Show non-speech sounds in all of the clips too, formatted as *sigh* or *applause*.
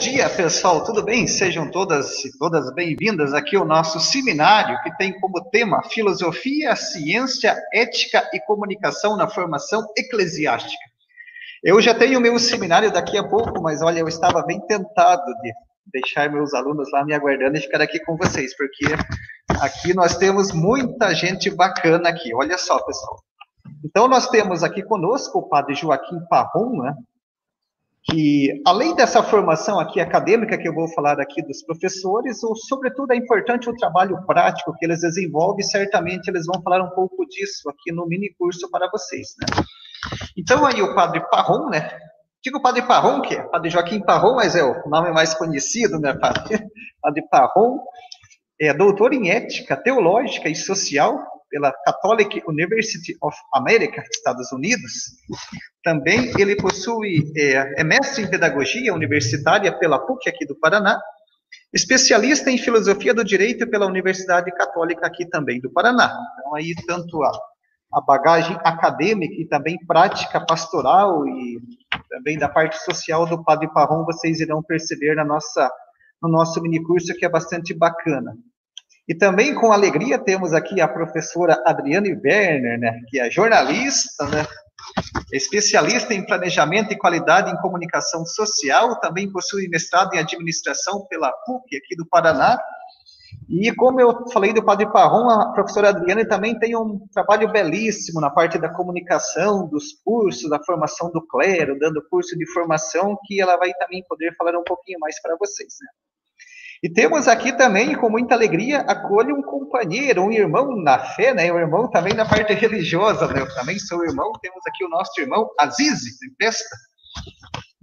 Dia, pessoal, tudo bem? Sejam todas e todas bem-vindas aqui ao nosso seminário que tem como tema Filosofia, Ciência, Ética e Comunicação na Formação Eclesiástica. Eu já tenho meu seminário daqui a pouco, mas olha, eu estava bem tentado de deixar meus alunos lá me aguardando e ficar aqui com vocês, porque aqui nós temos muita gente bacana aqui. Olha só, pessoal. Então, nós temos aqui conosco o padre Joaquim Parron, né? Que além dessa formação aqui acadêmica que eu vou falar aqui dos professores, ou sobretudo é importante o trabalho prático que eles desenvolvem, certamente eles vão falar um pouco disso aqui no mini curso para vocês, né? Então aí o padre Parron, né? Digo padre Parron, que é padre Joaquim Parron, mas é o nome mais conhecido, né, padre? *laughs* Padre Parron é doutor em ética teológica e social pela Catholic University of America, Estados Unidos. Também ele possui é, é mestre em pedagogia universitária pela PUC aqui do Paraná, especialista em filosofia do direito pela Universidade Católica aqui também do Paraná. Então aí tanto a, a bagagem acadêmica e também prática pastoral e também da parte social do Padre Parron vocês irão perceber na nossa no nosso minicurso que é bastante bacana. E também com alegria temos aqui a professora Adriane Werner, né, que é jornalista, né, especialista em planejamento e qualidade em comunicação social, também possui mestrado em administração pela PUC aqui do Paraná. E como eu falei do Padre Parron, a professora Adriane também tem um trabalho belíssimo na parte da comunicação, dos cursos, da formação do clero, dando curso de formação, que ela vai também poder falar um pouquinho mais para vocês. Né? E temos aqui também, com muita alegria, acolhe um companheiro, um irmão na fé, né? Um irmão também na parte religiosa, né? Eu também sou irmão. Temos aqui o nosso irmão Azize, em festa.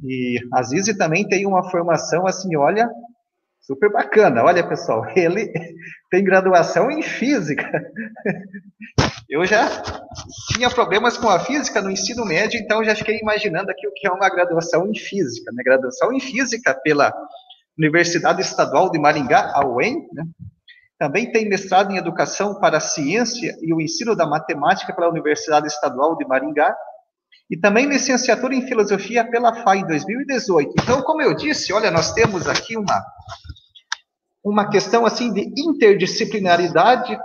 E Azize também tem uma formação, assim, olha, super bacana. Olha, pessoal, *laughs* ele tem graduação em física. Eu já tinha problemas com a física no ensino médio, então já fiquei imaginando aqui o que é uma graduação em física. Né? Graduação em física pela Universidade Estadual de Maringá, a UEM, né? Também tem mestrado em Educação para a Ciência e o Ensino da Matemática pela Universidade Estadual de Maringá. E também licenciatura em Filosofia pela FAI em 2018. Então, como eu disse, olha, nós temos aqui uma, uma questão assim de interdisciplinaridade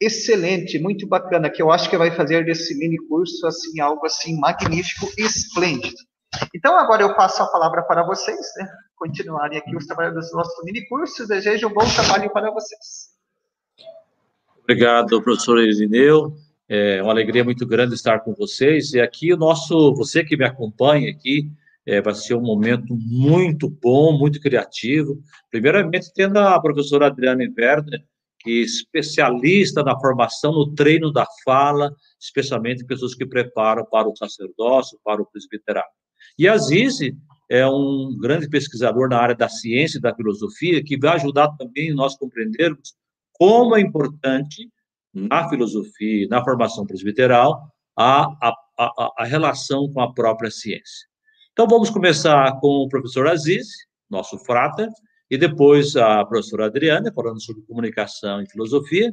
excelente, muito bacana, que eu acho que vai fazer desse mini curso assim algo assim magnífico esplêndido. Então, agora eu passo a palavra para vocês, né? continuarem aqui os trabalhos dos nossos mini cursos. Desejo um bom trabalho para vocês. Obrigado, professor Irineu. É uma alegria muito grande estar com vocês. E aqui o nosso, você que me acompanha aqui, é, vai ser um momento muito bom, muito criativo. Primeiramente, tendo a professora Adriana Werner, que é especialista na formação, no treino da fala, especialmente pessoas que preparam para o sacerdócio, para o presbiterato. E a Zizi é um grande pesquisador na área da ciência e da filosofia, que vai ajudar também nós compreendermos como é importante na filosofia, na formação presbiteral, a, a, a, a relação com a própria ciência. Então, vamos começar com o professor Aziz, nosso frata, e depois a professora Adriana, falando sobre comunicação e filosofia,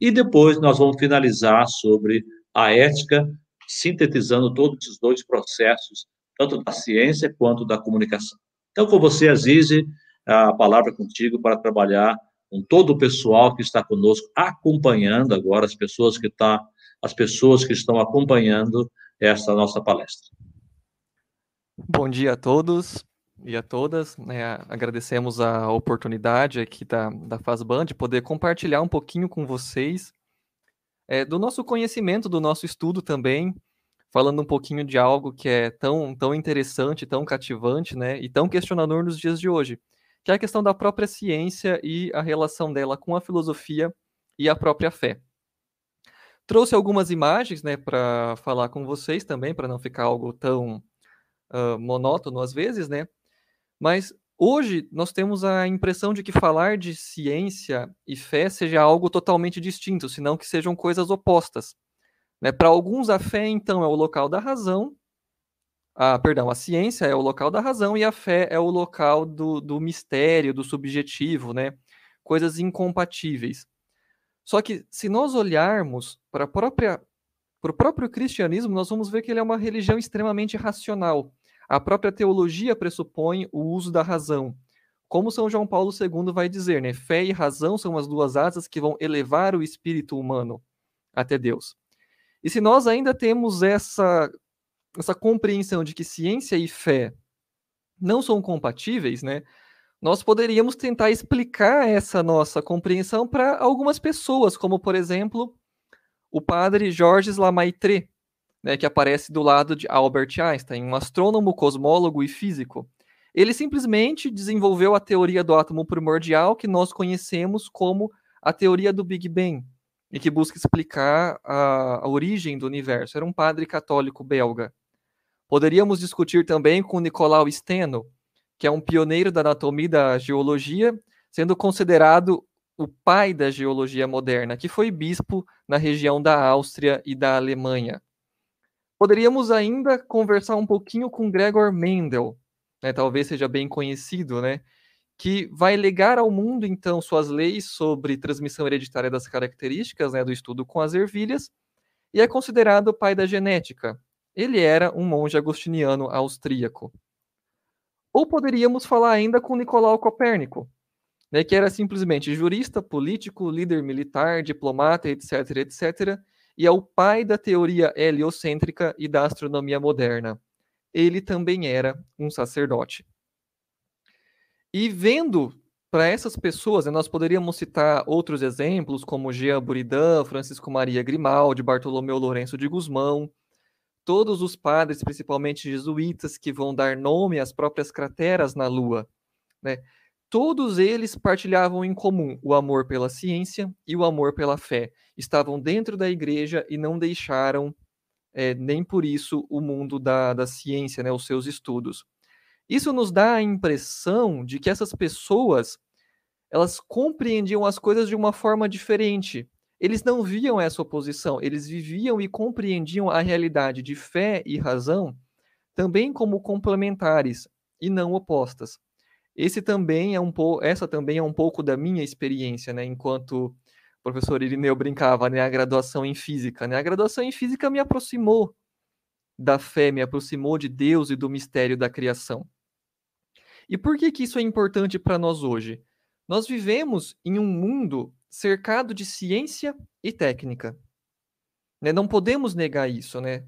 e depois nós vamos finalizar sobre a ética, sintetizando todos esses dois processos tanto da ciência quanto da comunicação. Então, com você, Azize, a palavra contigo para trabalhar com todo o pessoal que está conosco, acompanhando agora as pessoas que tá, as pessoas que estão acompanhando essa nossa palestra. Bom dia a todos e a todas. É, agradecemos a oportunidade aqui da, da FazBand de poder compartilhar um pouquinho com vocês é, do nosso conhecimento, do nosso estudo também, falando um pouquinho de algo que é tão, tão interessante, tão cativante, né, e tão questionador nos dias de hoje, que é a questão da própria ciência e a relação dela com a filosofia e a própria fé. Trouxe algumas imagens, né, para falar com vocês também, para não ficar algo tão uh, monótono às vezes, né, mas hoje nós temos a impressão de que falar de ciência e fé seja algo totalmente distinto, senão que sejam coisas opostas. Né? Para alguns, a fé, então, é o local da razão, a, perdão, a ciência é o local da razão e a fé é o local do, do mistério, do subjetivo, né? coisas incompatíveis. Só que, se nós olharmos para própria para o próprio cristianismo, nós vamos ver que ele é uma religião extremamente racional. A própria teologia pressupõe o uso da razão. Como São João Paulo II vai dizer, né? Fé e razão são as duas asas que vão elevar o espírito humano até Deus. E se nós ainda temos essa, essa compreensão de que ciência e fé não são compatíveis, né? Nós poderíamos tentar explicar essa nossa compreensão para algumas pessoas, como por exemplo o padre Georges Lamaitre, né, que aparece do lado de Albert Einstein, um astrônomo, cosmólogo e físico. Ele simplesmente desenvolveu a teoria do átomo primordial que nós conhecemos como a teoria do Big Bang, e que busca explicar a, a origem do universo. Era um padre católico belga. Poderíamos discutir também com Nicolau Steno, que é um pioneiro da anatomia da geologia, sendo considerado o pai da geologia moderna, que foi bispo na região da Áustria e da Alemanha. Poderíamos ainda conversar um pouquinho com Gregor Mendel, né, talvez seja bem conhecido, né, que vai legar ao mundo, então, suas leis sobre transmissão hereditária das características né, do estudo com as ervilhas, e é considerado o pai da genética. Ele era um monge agostiniano austríaco. Ou poderíamos falar ainda com Nicolau Copérnico, né, que era simplesmente jurista, político, líder militar, diplomata, etc., etc., e é o pai da teoria heliocêntrica e da astronomia moderna. Ele também era um sacerdote. E vendo para essas pessoas, né, nós poderíamos citar outros exemplos, como Jean Buridan, Francisco Maria Grimaldi, Bartolomeu Lourenço de Guzmão, todos os padres, principalmente jesuítas, que vão dar nome às próprias crateras na Lua. Né? Todos eles partilhavam em comum o amor pela ciência e o amor pela fé. Estavam dentro da igreja e não deixaram, é, nem por isso, o mundo da, da ciência, né, os seus estudos. Isso nos dá a impressão de que essas pessoas elas compreendiam as coisas de uma forma diferente. Eles não viam essa oposição, eles viviam e compreendiam a realidade de fé e razão também como complementares e não opostas. Esse também é um pouco, essa também é um pouco da minha experiência, né, enquanto o professor Irineu brincava, né, a graduação em física, né? A graduação em física me aproximou da fé, me aproximou de Deus e do mistério da criação. E por que que isso é importante para nós hoje? Nós vivemos em um mundo cercado de ciência e técnica. Né? Não podemos negar isso, né?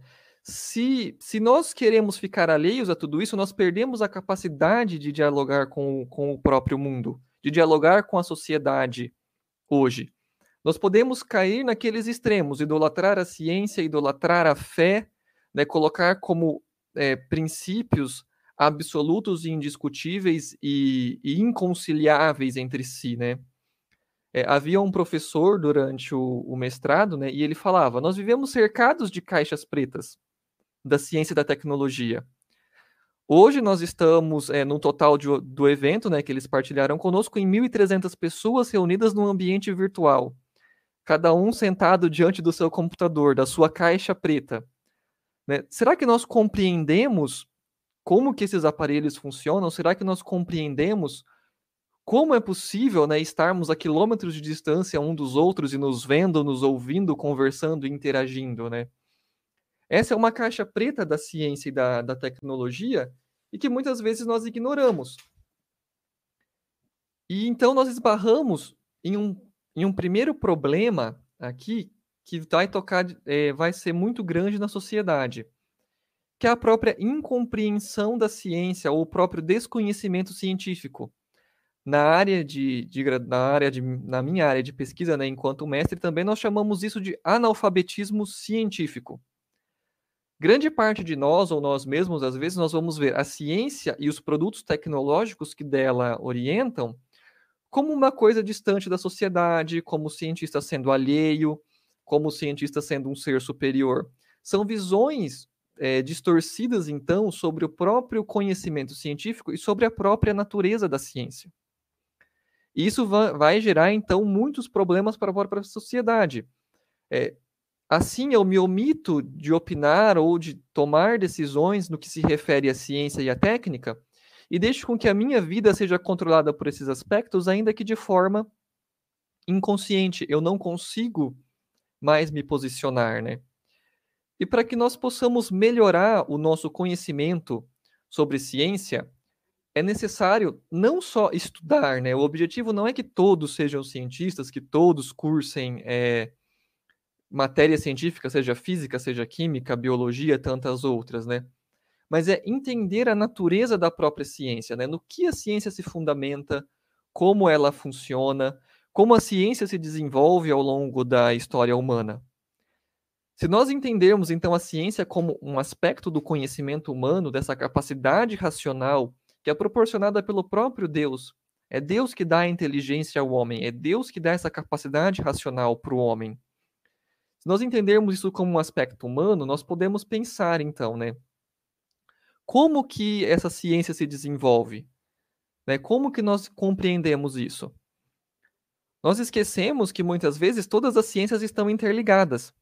se, se nós queremos ficar alheios a tudo isso, nós perdemos a capacidade de dialogar com, com o próprio mundo, de dialogar com a sociedade hoje. Nós podemos cair naqueles extremos, idolatrar a ciência, idolatrar a fé, né, colocar como é, princípios absolutos e indiscutíveis e, e inconciliáveis entre si, né? É, havia um professor durante o, o mestrado, né, e ele falava: nós vivemos cercados de caixas pretas da ciência e da tecnologia. Hoje nós estamos é, no total de, do evento, né, que eles partilharam conosco, em 1.300 pessoas reunidas num ambiente virtual. Cada um sentado diante do seu computador, da sua caixa preta. Né? Será que nós compreendemos como que esses aparelhos funcionam? Será que nós compreendemos como é possível né, estarmos a quilômetros de distância um dos outros e nos vendo, nos ouvindo, conversando, interagindo, né? Essa é uma caixa preta da ciência e da, da tecnologia e que muitas vezes nós ignoramos. E então nós esbarramos em um, em um primeiro problema aqui que vai tocar, é, vai ser muito grande na sociedade, que é a própria incompreensão da ciência ou o próprio desconhecimento científico. Na área de, de, na área de, na minha área de pesquisa, né, enquanto mestre, também nós chamamos isso de analfabetismo científico. Grande parte de nós, ou nós mesmos, às vezes, nós vamos ver a ciência e os produtos tecnológicos que dela orientam como uma coisa distante da sociedade, como o cientista sendo alheio, como o cientista sendo um ser superior. São visões é, distorcidas, então, sobre o próprio conhecimento científico e sobre a própria natureza da ciência. Isso vai gerar, então, muitos problemas para a própria sociedade. É, Assim, eu me omito de opinar ou de tomar decisões no que se refere à ciência e à técnica, e deixo com que a minha vida seja controlada por esses aspectos, ainda que de forma inconsciente. Eu não consigo mais me posicionar, né? E para que nós possamos melhorar o nosso conhecimento sobre ciência, é necessário não só estudar, né? O objetivo não é que todos sejam cientistas, que todos cursem é, matéria científica, seja física, seja química, biologia, tantas outras, né? Mas é entender a natureza da própria ciência, né? No que a ciência se fundamenta, como ela funciona, como a ciência se desenvolve ao longo da história humana. Se nós entendermos então a ciência como um aspecto do conhecimento humano, dessa capacidade racional que é proporcionada pelo próprio Deus, é Deus que dá a inteligência ao homem, é Deus que dá essa capacidade racional para o homem. Se nós entendermos isso como um aspecto humano, nós podemos pensar então, né? Como que essa ciência se desenvolve? Né? Como que nós compreendemos isso? Nós esquecemos que muitas vezes todas as ciências estão interligadas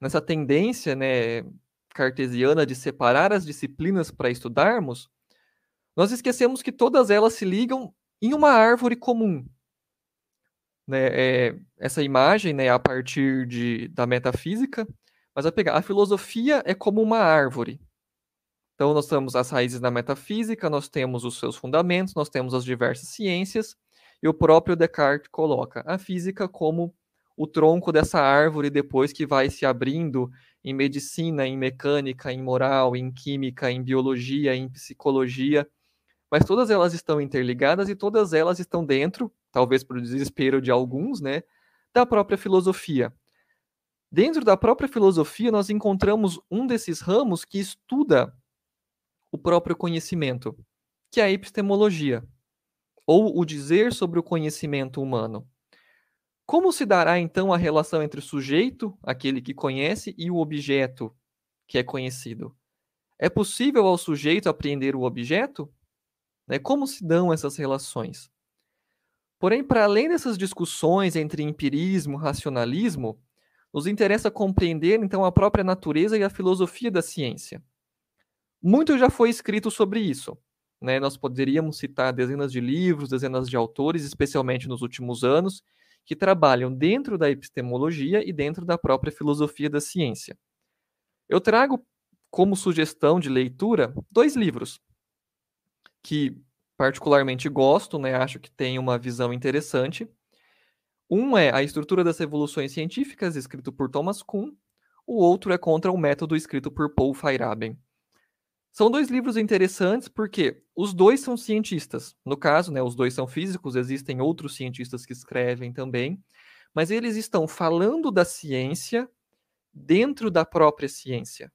nessa tendência né, cartesiana de separar as disciplinas para estudarmos, nós esquecemos que todas elas se ligam em uma árvore comum. Né, é, essa imagem né, a partir de, da metafísica, mas a pegar a filosofia é como uma árvore. Então nós temos as raízes da metafísica, nós temos os seus fundamentos, nós temos as diversas ciências, e o próprio Descartes coloca a física como o tronco dessa árvore depois que vai se abrindo em medicina, em mecânica, em moral, em química, em biologia, em psicologia. Mas todas elas estão interligadas e todas elas estão dentro, talvez por desespero de alguns, né, da própria filosofia. Dentro da própria filosofia, nós encontramos um desses ramos que estuda o próprio conhecimento, que é a epistemologia, ou o dizer sobre o conhecimento humano. Como se dará então a relação entre o sujeito, aquele que conhece, e o objeto, que é conhecido? É possível ao sujeito apreender o objeto? Né? Como se dão essas relações? Porém, para além dessas discussões entre empirismo e racionalismo, nos interessa compreender então a própria natureza e a filosofia da ciência. Muito já foi escrito sobre isso. Né? Nós poderíamos citar dezenas de livros, dezenas de autores, especialmente nos últimos anos, que trabalham dentro da epistemologia e dentro da própria filosofia da ciência. Eu trago como sugestão de leitura dois livros que particularmente gosto, né, acho que tem uma visão interessante. Um é A Estrutura das Revoluções Científicas, escrito por Thomas Kuhn, o outro é Contra o Método, escrito por Paul Feyerabend. São dois livros interessantes porque os dois são cientistas. No caso, né, os dois são físicos, existem outros cientistas que escrevem também, mas eles estão falando da ciência dentro da própria ciência.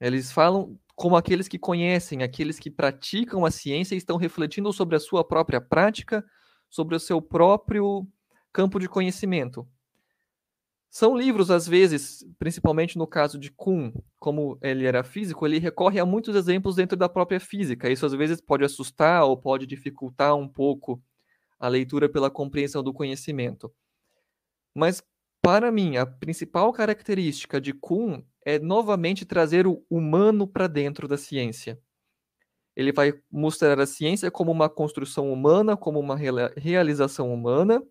Eles falam como aqueles que conhecem, aqueles que praticam a ciência e estão refletindo sobre a sua própria prática, sobre o seu próprio campo de conhecimento. São livros, às vezes, principalmente no caso de Kuhn, como ele era físico, ele recorre a muitos exemplos dentro da própria física. Isso às vezes pode assustar ou pode dificultar um pouco a leitura pela compreensão do conhecimento. Mas, para mim, a principal característica de Kuhn é novamente trazer o humano para dentro da ciência. Ele vai mostrar a ciência como uma construção humana, como uma realização humana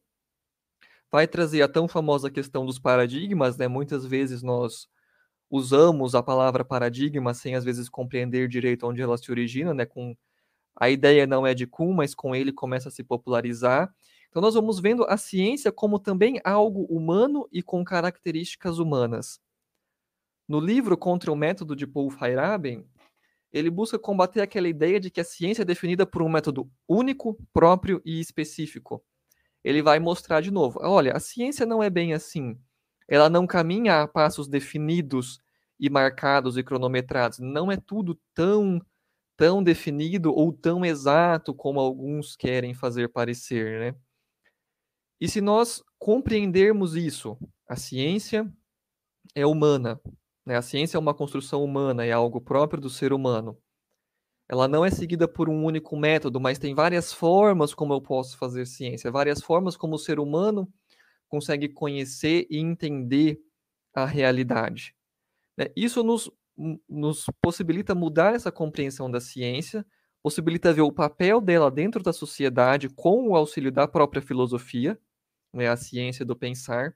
vai trazer a tão famosa questão dos paradigmas, né? Muitas vezes nós usamos a palavra paradigma sem às vezes compreender direito onde ela se origina, né? Com a ideia não é de Kuhn, mas com ele começa a se popularizar. Então nós vamos vendo a ciência como também algo humano e com características humanas. No livro Contra o Método de Paul Feyerabend, ele busca combater aquela ideia de que a ciência é definida por um método único, próprio e específico ele vai mostrar de novo. Olha, a ciência não é bem assim. Ela não caminha a passos definidos e marcados e cronometrados. Não é tudo tão tão definido ou tão exato como alguns querem fazer parecer, né? E se nós compreendermos isso, a ciência é humana, né? A ciência é uma construção humana, é algo próprio do ser humano. Ela não é seguida por um único método, mas tem várias formas como eu posso fazer ciência, várias formas como o ser humano consegue conhecer e entender a realidade. Né? Isso nos, nos possibilita mudar essa compreensão da ciência, possibilita ver o papel dela dentro da sociedade com o auxílio da própria filosofia, né, a ciência do pensar,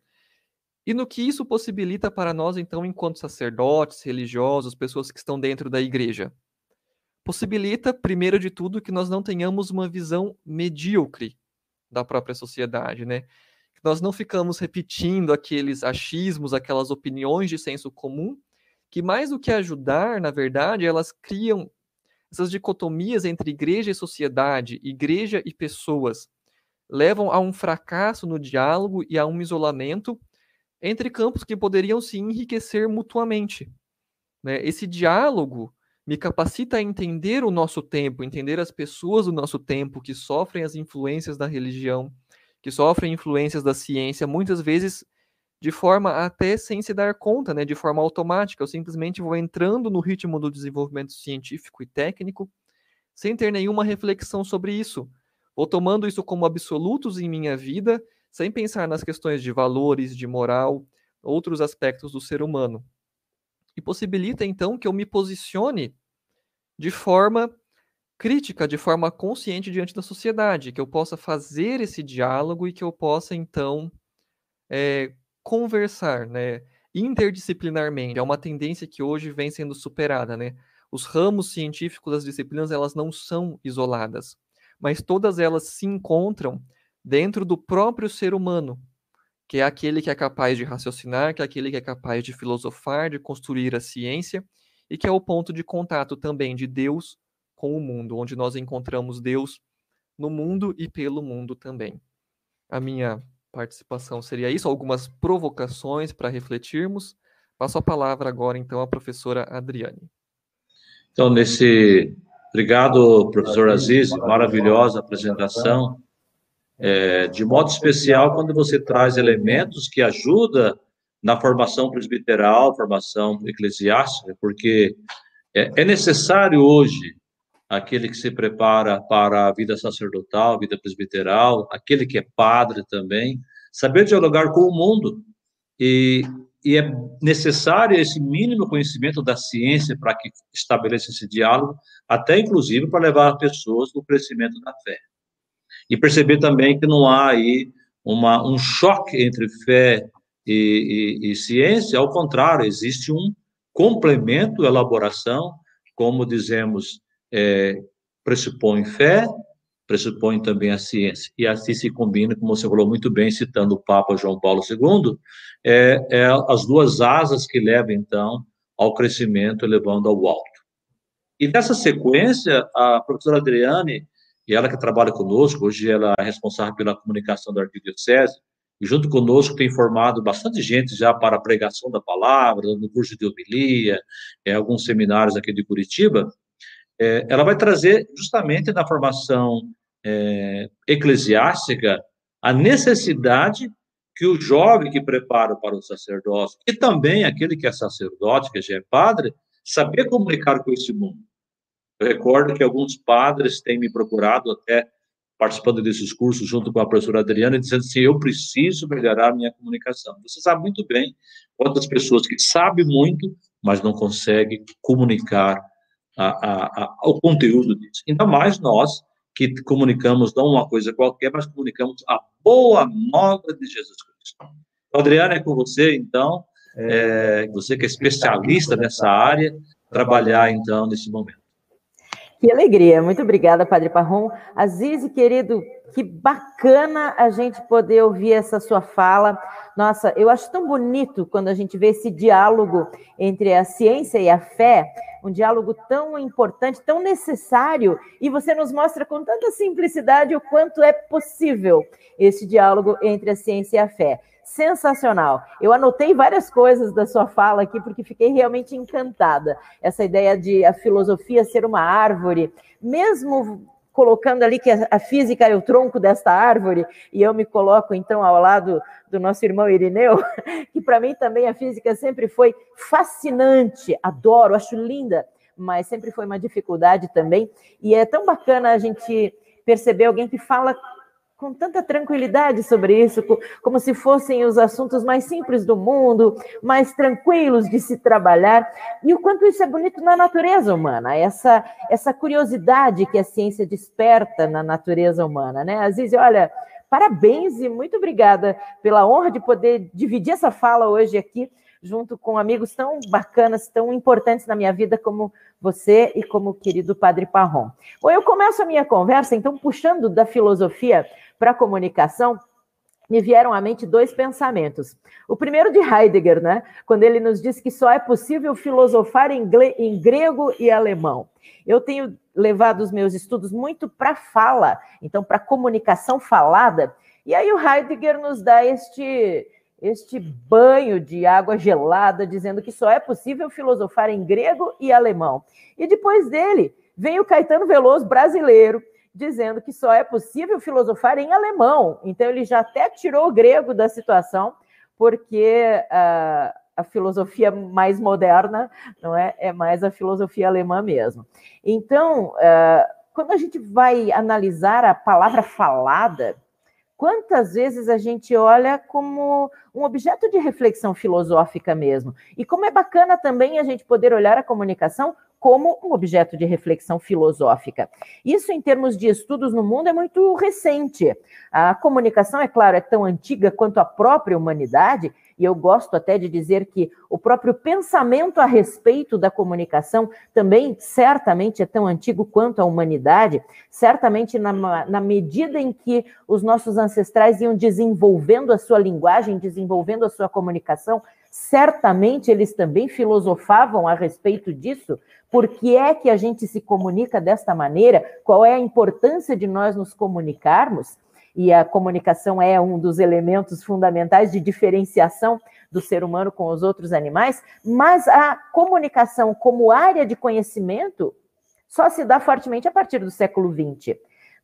e no que isso possibilita para nós, então, enquanto sacerdotes, religiosos, pessoas que estão dentro da igreja. Possibilita, primeiro de tudo, que nós não tenhamos uma visão medíocre da própria sociedade, né? Que nós não ficamos repetindo aqueles achismos, aquelas opiniões de senso comum, que mais do que ajudar, na verdade, elas criam essas dicotomias entre igreja e sociedade, igreja e pessoas, levam a um fracasso no diálogo e a um isolamento entre campos que poderiam se enriquecer mutuamente. Né? Esse diálogo me capacita a entender o nosso tempo, entender as pessoas do nosso tempo que sofrem as influências da religião, que sofrem influências da ciência, muitas vezes de forma até sem se dar conta, né, de forma automática. Eu simplesmente vou entrando no ritmo do desenvolvimento científico e técnico sem ter nenhuma reflexão sobre isso. Vou tomando isso como absolutos em minha vida, sem pensar nas questões de valores, de moral, outros aspectos do ser humano e possibilita então que eu me posicione de forma crítica, de forma consciente diante da sociedade, que eu possa fazer esse diálogo e que eu possa então é, conversar, né, interdisciplinarmente. É uma tendência que hoje vem sendo superada, né? Os ramos científicos das disciplinas elas não são isoladas, mas todas elas se encontram dentro do próprio ser humano, que é aquele que é capaz de raciocinar, que é aquele que é capaz de filosofar, de construir a ciência, e que é o ponto de contato também de Deus com o mundo, onde nós encontramos Deus no mundo e pelo mundo também. A minha participação seria isso, algumas provocações para refletirmos. Passo a palavra agora, então, à professora Adriane. Então, nesse. Obrigado, professor Aziz, maravilhosa apresentação é, de modo especial quando você traz elementos que ajudam na formação presbiteral, formação eclesiástica, porque é, é necessário hoje aquele que se prepara para a vida sacerdotal, vida presbiteral, aquele que é padre também, saber dialogar com o mundo. E, e é necessário esse mínimo conhecimento da ciência para que estabeleça esse diálogo, até inclusive para levar pessoas no crescimento da fé e perceber também que não há aí uma, um choque entre fé e, e, e ciência, ao contrário, existe um complemento, elaboração, como dizemos, é, pressupõe fé, pressupõe também a ciência. E assim se combina, como você falou muito bem, citando o Papa João Paulo II, é, é as duas asas que levam, então, ao crescimento, levando ao alto. E nessa sequência, a professora Adriane e ela que trabalha conosco, hoje ela é responsável pela comunicação da Arquidiocese, e junto conosco tem formado bastante gente já para a pregação da palavra, no curso de homilia, é, alguns seminários aqui de Curitiba, é, ela vai trazer justamente na formação é, eclesiástica a necessidade que o jovem que prepara para o sacerdócio, e também aquele que é sacerdote, que já é padre, saber comunicar com esse mundo. Eu recordo que alguns padres têm me procurado até participando desses cursos junto com a professora Adriana, dizendo assim, eu preciso melhorar a minha comunicação. Você sabe muito bem quantas pessoas que sabem muito, mas não conseguem comunicar a, a, a, o conteúdo disso. Ainda mais nós, que comunicamos não uma coisa qualquer, mas comunicamos a boa nova de Jesus Cristo. Adriana, é com você, então, é, você que é especialista nessa área, trabalhar, então, nesse momento. Que alegria, muito obrigada, Padre Parrom. Aziz, querido, que bacana a gente poder ouvir essa sua fala. Nossa, eu acho tão bonito quando a gente vê esse diálogo entre a ciência e a fé, um diálogo tão importante, tão necessário, e você nos mostra com tanta simplicidade o quanto é possível esse diálogo entre a ciência e a fé sensacional. Eu anotei várias coisas da sua fala aqui porque fiquei realmente encantada. Essa ideia de a filosofia ser uma árvore, mesmo colocando ali que a física é o tronco desta árvore, e eu me coloco então ao lado do nosso irmão Irineu, *laughs* que para mim também a física sempre foi fascinante, adoro, acho linda, mas sempre foi uma dificuldade também, e é tão bacana a gente perceber alguém que fala com tanta tranquilidade sobre isso, como se fossem os assuntos mais simples do mundo, mais tranquilos de se trabalhar, e o quanto isso é bonito na natureza humana, essa, essa curiosidade que a ciência desperta na natureza humana, né? Aziz, olha, parabéns e muito obrigada pela honra de poder dividir essa fala hoje aqui junto com amigos tão bacanas, tão importantes na minha vida como você e como o querido Padre Parron. Bom, eu começo a minha conversa, então, puxando da filosofia para a comunicação, me vieram à mente dois pensamentos. O primeiro de Heidegger, né? Quando ele nos diz que só é possível filosofar em, em grego e alemão. Eu tenho levado os meus estudos muito para fala, então para comunicação falada. E aí o Heidegger nos dá este este banho de água gelada, dizendo que só é possível filosofar em grego e alemão. E depois dele vem o Caetano Veloso brasileiro, dizendo que só é possível filosofar em alemão. Então, ele já até tirou o grego da situação, porque uh, a filosofia mais moderna não é, é mais a filosofia alemã mesmo. Então, uh, quando a gente vai analisar a palavra falada, quantas vezes a gente olha como um objeto de reflexão filosófica mesmo. E como é bacana também a gente poder olhar a comunicação como um objeto de reflexão filosófica. Isso, em termos de estudos no mundo, é muito recente. A comunicação, é claro, é tão antiga quanto a própria humanidade, e eu gosto até de dizer que o próprio pensamento a respeito da comunicação também certamente é tão antigo quanto a humanidade, certamente na, na medida em que os nossos ancestrais iam desenvolvendo a sua linguagem, desenvolvendo a sua comunicação, certamente eles também filosofavam a respeito disso, por que é que a gente se comunica desta maneira? Qual é a importância de nós nos comunicarmos? E a comunicação é um dos elementos fundamentais de diferenciação do ser humano com os outros animais, mas a comunicação como área de conhecimento só se dá fortemente a partir do século XX.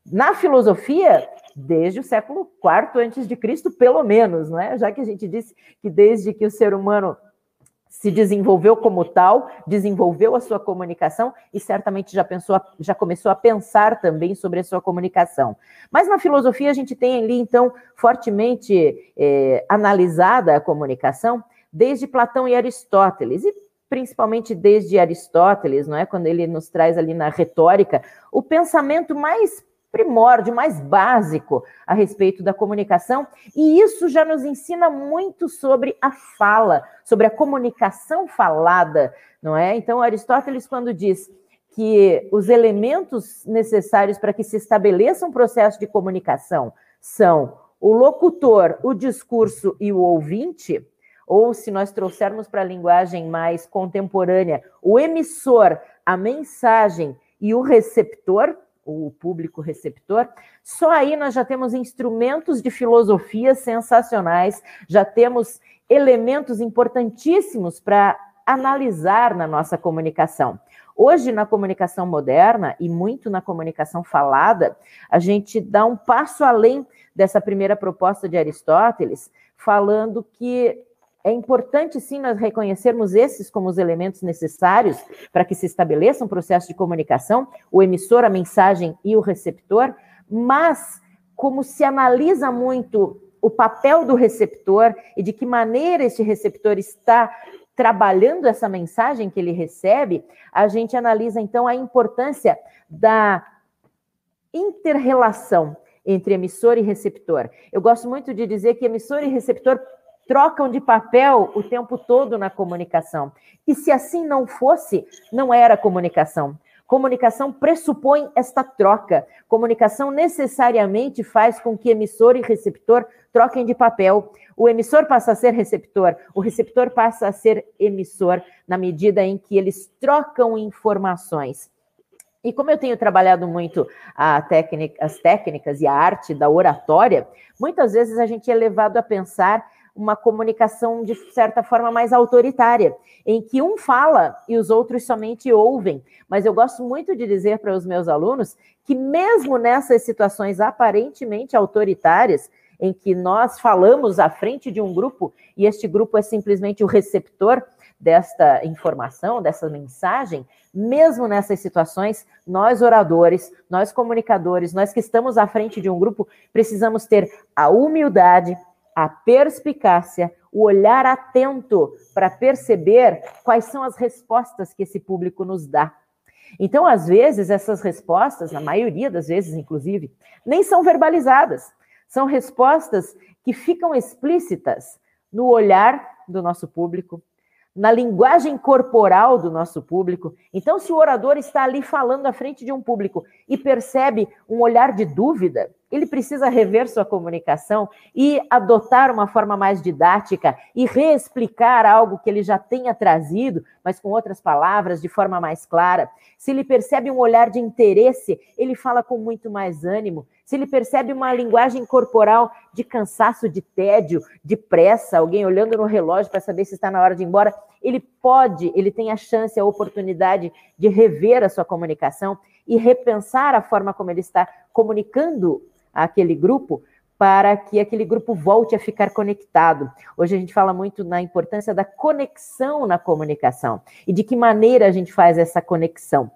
Na filosofia, desde o século IV Cristo, pelo menos, não é? Já que a gente disse que desde que o ser humano se desenvolveu como tal, desenvolveu a sua comunicação e certamente já pensou, já começou a pensar também sobre a sua comunicação. Mas na filosofia a gente tem ali então fortemente é, analisada a comunicação desde Platão e Aristóteles e principalmente desde Aristóteles, não é? Quando ele nos traz ali na retórica o pensamento mais primórdio, mais básico a respeito da comunicação, e isso já nos ensina muito sobre a fala, sobre a comunicação falada, não é? Então, Aristóteles, quando diz que os elementos necessários para que se estabeleça um processo de comunicação são o locutor, o discurso e o ouvinte, ou se nós trouxermos para a linguagem mais contemporânea, o emissor, a mensagem e o receptor, o público receptor, só aí nós já temos instrumentos de filosofia sensacionais, já temos elementos importantíssimos para analisar na nossa comunicação. Hoje, na comunicação moderna e muito na comunicação falada, a gente dá um passo além dessa primeira proposta de Aristóteles, falando que é importante, sim, nós reconhecermos esses como os elementos necessários para que se estabeleça um processo de comunicação, o emissor, a mensagem e o receptor, mas como se analisa muito o papel do receptor e de que maneira este receptor está trabalhando essa mensagem que ele recebe, a gente analisa então a importância da interrelação entre emissor e receptor. Eu gosto muito de dizer que emissor e receptor trocam de papel o tempo todo na comunicação. E se assim não fosse, não era comunicação. Comunicação pressupõe esta troca. Comunicação necessariamente faz com que emissor e receptor troquem de papel. O emissor passa a ser receptor, o receptor passa a ser emissor, na medida em que eles trocam informações. E como eu tenho trabalhado muito técnica, as técnicas e a arte da oratória, muitas vezes a gente é levado a pensar uma comunicação de certa forma mais autoritária, em que um fala e os outros somente ouvem. Mas eu gosto muito de dizer para os meus alunos que, mesmo nessas situações aparentemente autoritárias, em que nós falamos à frente de um grupo e este grupo é simplesmente o receptor desta informação, dessa mensagem, mesmo nessas situações, nós oradores, nós comunicadores, nós que estamos à frente de um grupo, precisamos ter a humildade, a perspicácia, o olhar atento para perceber quais são as respostas que esse público nos dá. Então, às vezes, essas respostas, na maioria das vezes, inclusive, nem são verbalizadas. São respostas que ficam explícitas no olhar do nosso público, na linguagem corporal do nosso público. Então, se o orador está ali falando à frente de um público e percebe um olhar de dúvida, ele precisa rever sua comunicação e adotar uma forma mais didática e reexplicar algo que ele já tenha trazido, mas com outras palavras, de forma mais clara. Se ele percebe um olhar de interesse, ele fala com muito mais ânimo. Se ele percebe uma linguagem corporal de cansaço, de tédio, de pressa, alguém olhando no relógio para saber se está na hora de ir embora, ele pode, ele tem a chance, a oportunidade de rever a sua comunicação e repensar a forma como ele está comunicando aquele grupo para que aquele grupo volte a ficar conectado. Hoje a gente fala muito na importância da conexão na comunicação e de que maneira a gente faz essa conexão.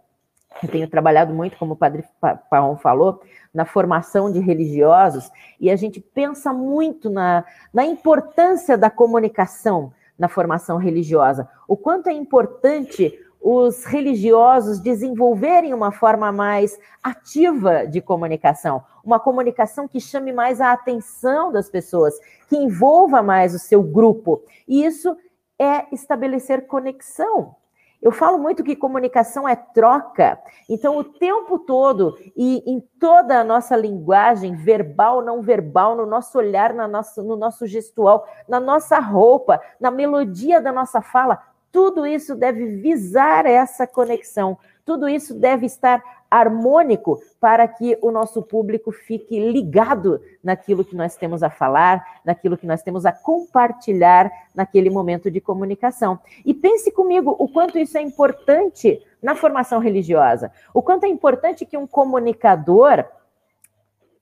Eu tenho trabalhado muito, como o padre Paon falou, na formação de religiosos, e a gente pensa muito na, na importância da comunicação na formação religiosa. O quanto é importante os religiosos desenvolverem uma forma mais ativa de comunicação, uma comunicação que chame mais a atenção das pessoas, que envolva mais o seu grupo. E isso é estabelecer conexão. Eu falo muito que comunicação é troca, então o tempo todo e em toda a nossa linguagem, verbal, não verbal, no nosso olhar, na nossa, no nosso gestual, na nossa roupa, na melodia da nossa fala, tudo isso deve visar essa conexão, tudo isso deve estar harmônico para que o nosso público fique ligado naquilo que nós temos a falar, naquilo que nós temos a compartilhar naquele momento de comunicação. E pense comigo o quanto isso é importante na formação religiosa, o quanto é importante que um comunicador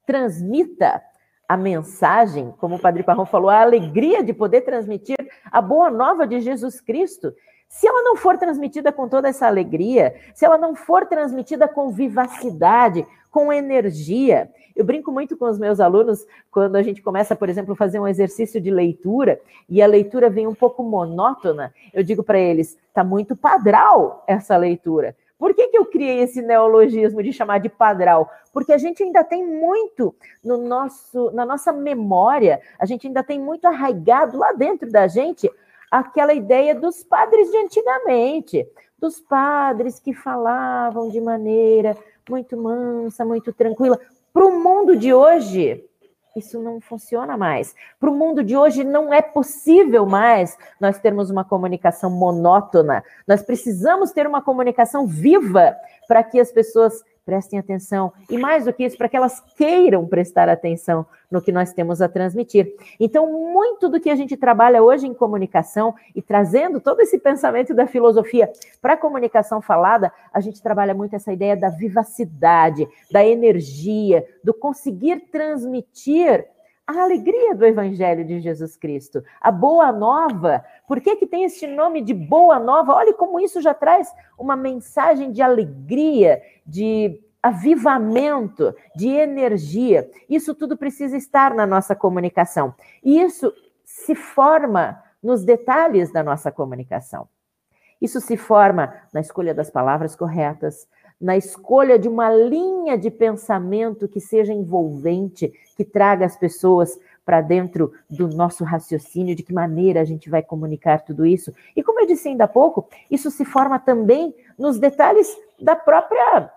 transmita a mensagem, como o Padre Parrão falou, a alegria de poder transmitir a boa nova de Jesus Cristo. Se ela não for transmitida com toda essa alegria, se ela não for transmitida com vivacidade, com energia, eu brinco muito com os meus alunos quando a gente começa, por exemplo, fazer um exercício de leitura e a leitura vem um pouco monótona. Eu digo para eles: está muito padral essa leitura. Por que, que eu criei esse neologismo de chamar de padral? Porque a gente ainda tem muito no nosso, na nossa memória, a gente ainda tem muito arraigado lá dentro da gente aquela ideia dos padres de antigamente, dos padres que falavam de maneira muito mansa, muito tranquila. Para o mundo de hoje, isso não funciona mais. Para o mundo de hoje, não é possível mais nós termos uma comunicação monótona. Nós precisamos ter uma comunicação viva para que as pessoas prestem atenção. E mais do que isso, para que elas queiram prestar atenção no que nós temos a transmitir. Então, muito do que a gente trabalha hoje em comunicação e trazendo todo esse pensamento da filosofia para a comunicação falada, a gente trabalha muito essa ideia da vivacidade, da energia, do conseguir transmitir a alegria do Evangelho de Jesus Cristo, a boa nova. Por que, que tem esse nome de boa nova? Olhe como isso já traz uma mensagem de alegria, de avivamento, de energia. Isso tudo precisa estar na nossa comunicação. E isso se forma nos detalhes da nossa comunicação. Isso se forma na escolha das palavras corretas, na escolha de uma linha de pensamento que seja envolvente, que traga as pessoas para dentro do nosso raciocínio, de que maneira a gente vai comunicar tudo isso. E como eu disse ainda há pouco, isso se forma também nos detalhes da própria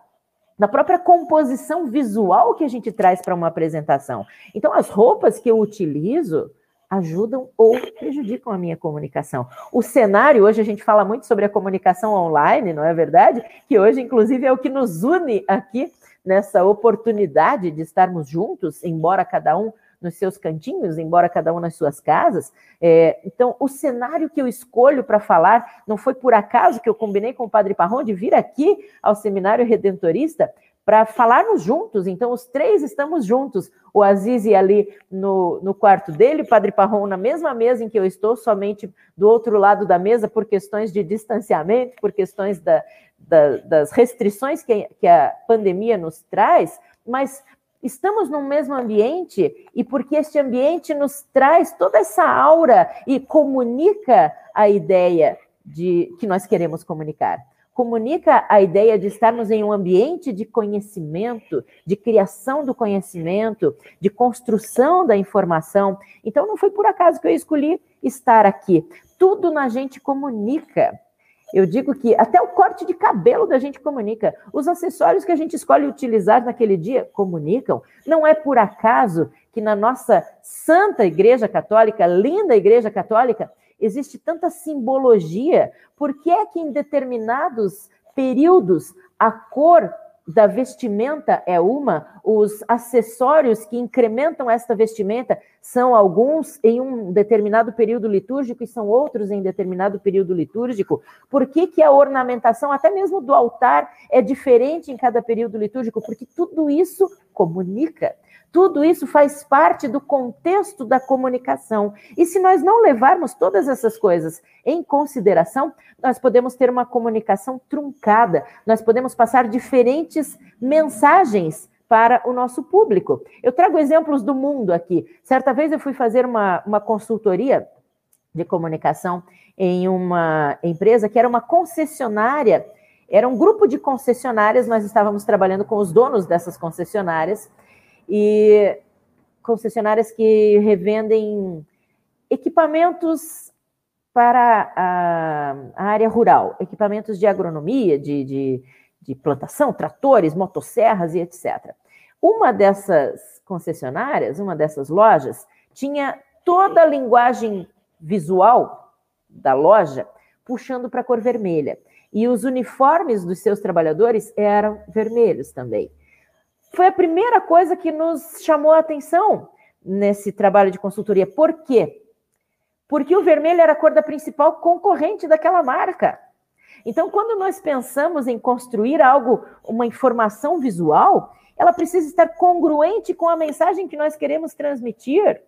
da própria composição visual que a gente traz para uma apresentação. Então, as roupas que eu utilizo, ajudam ou prejudicam a minha comunicação. O cenário, hoje a gente fala muito sobre a comunicação online, não é verdade? Que hoje, inclusive, é o que nos une aqui nessa oportunidade de estarmos juntos, embora cada um nos seus cantinhos, embora cada um nas suas casas. É, então, o cenário que eu escolho para falar, não foi por acaso que eu combinei com o Padre Parron de vir aqui ao Seminário Redentorista para falarmos juntos. Então, os três estamos juntos. O Aziz ali no, no quarto dele, o Padre Parron na mesma mesa em que eu estou, somente do outro lado da mesa, por questões de distanciamento, por questões da, da, das restrições que, que a pandemia nos traz, mas estamos no mesmo ambiente e porque este ambiente nos traz toda essa aura e comunica a ideia de que nós queremos comunicar. Comunica a ideia de estarmos em um ambiente de conhecimento, de criação do conhecimento, de construção da informação. Então, não foi por acaso que eu escolhi estar aqui. Tudo na gente comunica. Eu digo que até o corte de cabelo da gente comunica. Os acessórios que a gente escolhe utilizar naquele dia comunicam. Não é por acaso que na nossa santa Igreja Católica, linda Igreja Católica, existe tanta simbologia. Por que é que em determinados períodos a cor da vestimenta é uma, os acessórios que incrementam esta vestimenta são alguns em um determinado período litúrgico e são outros em determinado período litúrgico. Por que, que a ornamentação, até mesmo do altar, é diferente em cada período litúrgico? Porque tudo isso comunica. Tudo isso faz parte do contexto da comunicação. E se nós não levarmos todas essas coisas em consideração, nós podemos ter uma comunicação truncada, nós podemos passar diferentes mensagens para o nosso público. Eu trago exemplos do mundo aqui. Certa vez eu fui fazer uma, uma consultoria de comunicação em uma empresa que era uma concessionária, era um grupo de concessionárias, nós estávamos trabalhando com os donos dessas concessionárias e concessionárias que revendem equipamentos para a, a área rural, equipamentos de agronomia, de, de, de plantação, tratores, motosserras e etc. Uma dessas concessionárias, uma dessas lojas, tinha toda a linguagem visual da loja puxando para a cor vermelha. E os uniformes dos seus trabalhadores eram vermelhos também foi a primeira coisa que nos chamou a atenção nesse trabalho de consultoria. Por quê? Porque o vermelho era a cor da principal concorrente daquela marca. Então, quando nós pensamos em construir algo, uma informação visual, ela precisa estar congruente com a mensagem que nós queremos transmitir.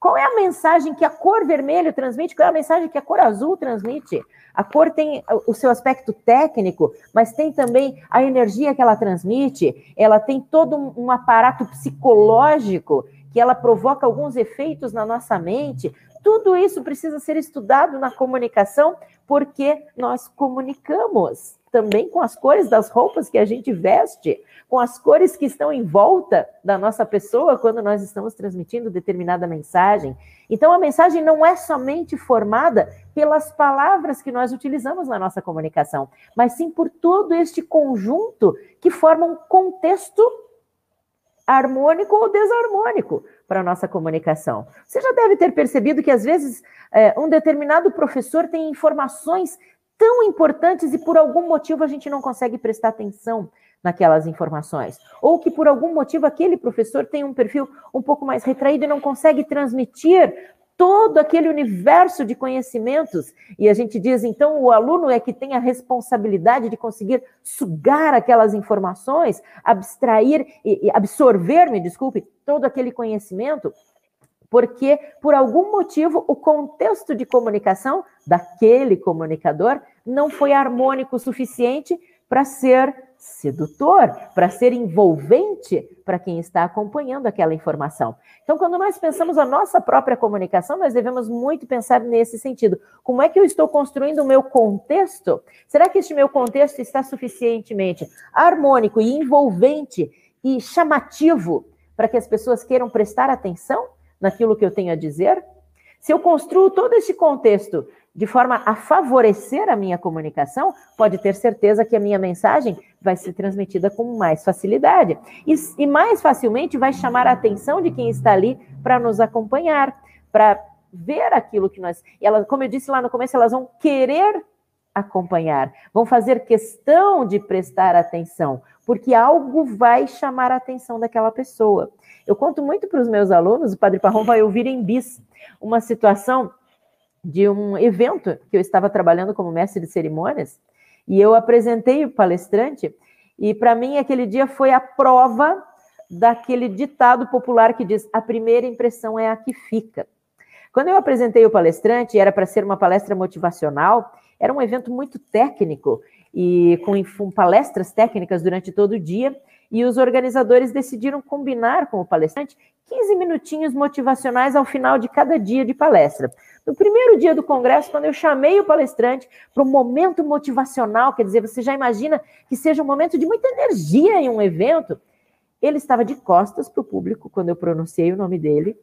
Qual é a mensagem que a cor vermelho transmite? Qual é a mensagem que a cor azul transmite? A cor tem o seu aspecto técnico, mas tem também a energia que ela transmite, ela tem todo um, aparato psicológico que ela provoca alguns efeitos na nossa mente. Tudo isso precisa ser estudado na comunicação, porque nós comunicamos também com as cores das roupas que a gente veste, com as cores que estão em volta da nossa pessoa quando nós estamos transmitindo determinada mensagem. Então, a mensagem não é somente formada pelas palavras que nós utilizamos na nossa comunicação, mas sim por todo este conjunto que forma um contexto harmônico ou desarmônico para a nossa comunicação. Você já deve ter percebido que, às vezes, é, um determinado professor tem informações tão importantes e por algum motivo a gente não consegue prestar atenção naquelas informações. Ou que por algum motivo aquele professor tem um perfil um pouco mais retraído e não consegue transmitir todo aquele universo de conhecimentos. E a gente diz, então, o aluno é que tem a responsabilidade de conseguir sugar aquelas informações, abstrair e absorver, me desculpe, todo aquele conhecimento porque por algum motivo o contexto de comunicação daquele comunicador não foi harmônico o suficiente para ser sedutor, para ser envolvente para quem está acompanhando aquela informação. Então, quando nós pensamos a nossa própria comunicação, nós devemos muito pensar nesse sentido. Como é que eu estou construindo o meu contexto? Será que este meu contexto está suficientemente harmônico e envolvente e chamativo para que as pessoas queiram prestar atenção? naquilo que eu tenho a dizer? Se eu construo todo esse contexto de forma a favorecer a minha comunicação, pode ter certeza que a minha mensagem vai ser transmitida com mais facilidade. E, e mais facilmente vai chamar a atenção de quem está ali para nos acompanhar, para ver aquilo que nós. E como eu disse lá no começo, elas vão querer acompanhar, vão fazer questão de prestar atenção, porque algo vai chamar a atenção daquela pessoa. Eu conto muito para os meus alunos, o Padre Parrom vai ouvir em bis uma situação de um evento que eu estava trabalhando como mestre de cerimônias, e eu apresentei o palestrante, e para mim aquele dia foi a prova daquele ditado popular que diz: a primeira impressão é a que fica. Quando eu apresentei o palestrante, era para ser uma palestra motivacional, Era um evento muito técnico e com palestras técnicas durante todo o dia. E os organizadores decidiram combinar com o palestrante 15 minutinhos motivacionais ao final de cada dia de palestra. No primeiro dia do congresso, quando eu chamei o palestrante para um momento motivacional, quer dizer, você já imagina que seja um momento de muita energia em um evento, ele estava de costas para o público quando eu pronunciei o nome dele.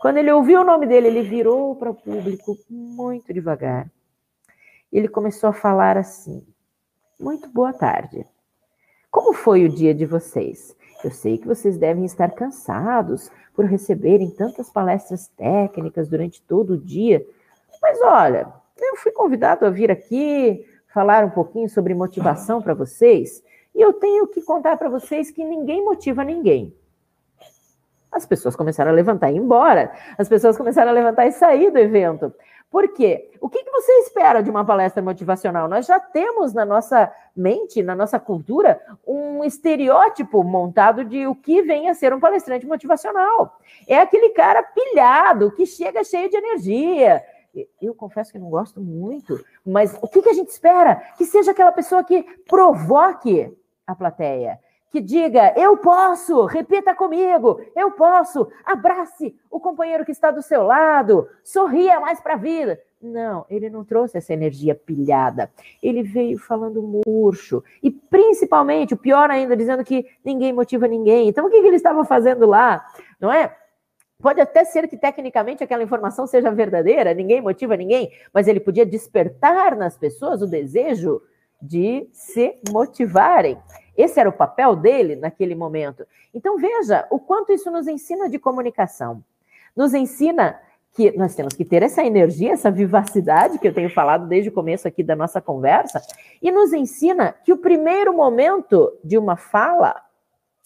Quando ele ouviu o nome dele, ele virou para o público muito devagar. Ele começou a falar assim: Muito boa tarde. Como foi o dia de vocês? Eu sei que vocês devem estar cansados por receberem tantas palestras técnicas durante todo o dia, mas olha, eu fui convidado a vir aqui falar um pouquinho sobre motivação para vocês e eu tenho que contar para vocês que ninguém motiva ninguém. As pessoas começaram a levantar e ir embora. As pessoas começaram a levantar e sair do evento. Por quê? O que, que você espera de uma palestra motivacional? Nós já temos na nossa mente, na nossa cultura, um estereótipo montado de o que vem a ser um palestrante motivacional. É aquele cara pilhado, que chega cheio de energia, eu confesso que não gosto muito, mas o que, que a gente espera? Que seja aquela pessoa que provoque a plateia, que diga: eu posso, repita comigo, eu posso, abrace o companheiro que está do seu lado, sorria mais para a vida. Não, ele não trouxe essa energia pilhada. Ele veio falando murcho. E principalmente, o pior ainda, dizendo que ninguém motiva ninguém. Então, o que, que ele estava fazendo lá? Não é? Pode até ser que tecnicamente aquela informação seja verdadeira, ninguém motiva ninguém, mas ele podia despertar nas pessoas o desejo de se motivarem. Esse era o papel dele naquele momento. Então veja o quanto isso nos ensina de comunicação. Nos ensina que nós temos que ter essa energia, essa vivacidade que eu tenho falado desde o começo aqui da nossa conversa, e nos ensina que o primeiro momento de uma fala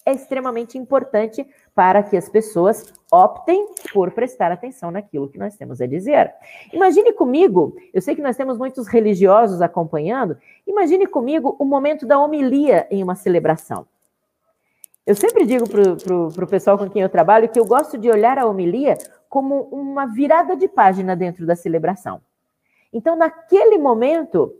é extremamente importante para que as pessoas optem por prestar atenção naquilo que nós temos a dizer. Imagine comigo, eu sei que nós temos muitos religiosos acompanhando, imagine comigo o momento da homilia em uma celebração. Eu sempre digo para o pessoal com quem eu trabalho que eu gosto de olhar a homilia como uma virada de página dentro da celebração. Então, naquele momento,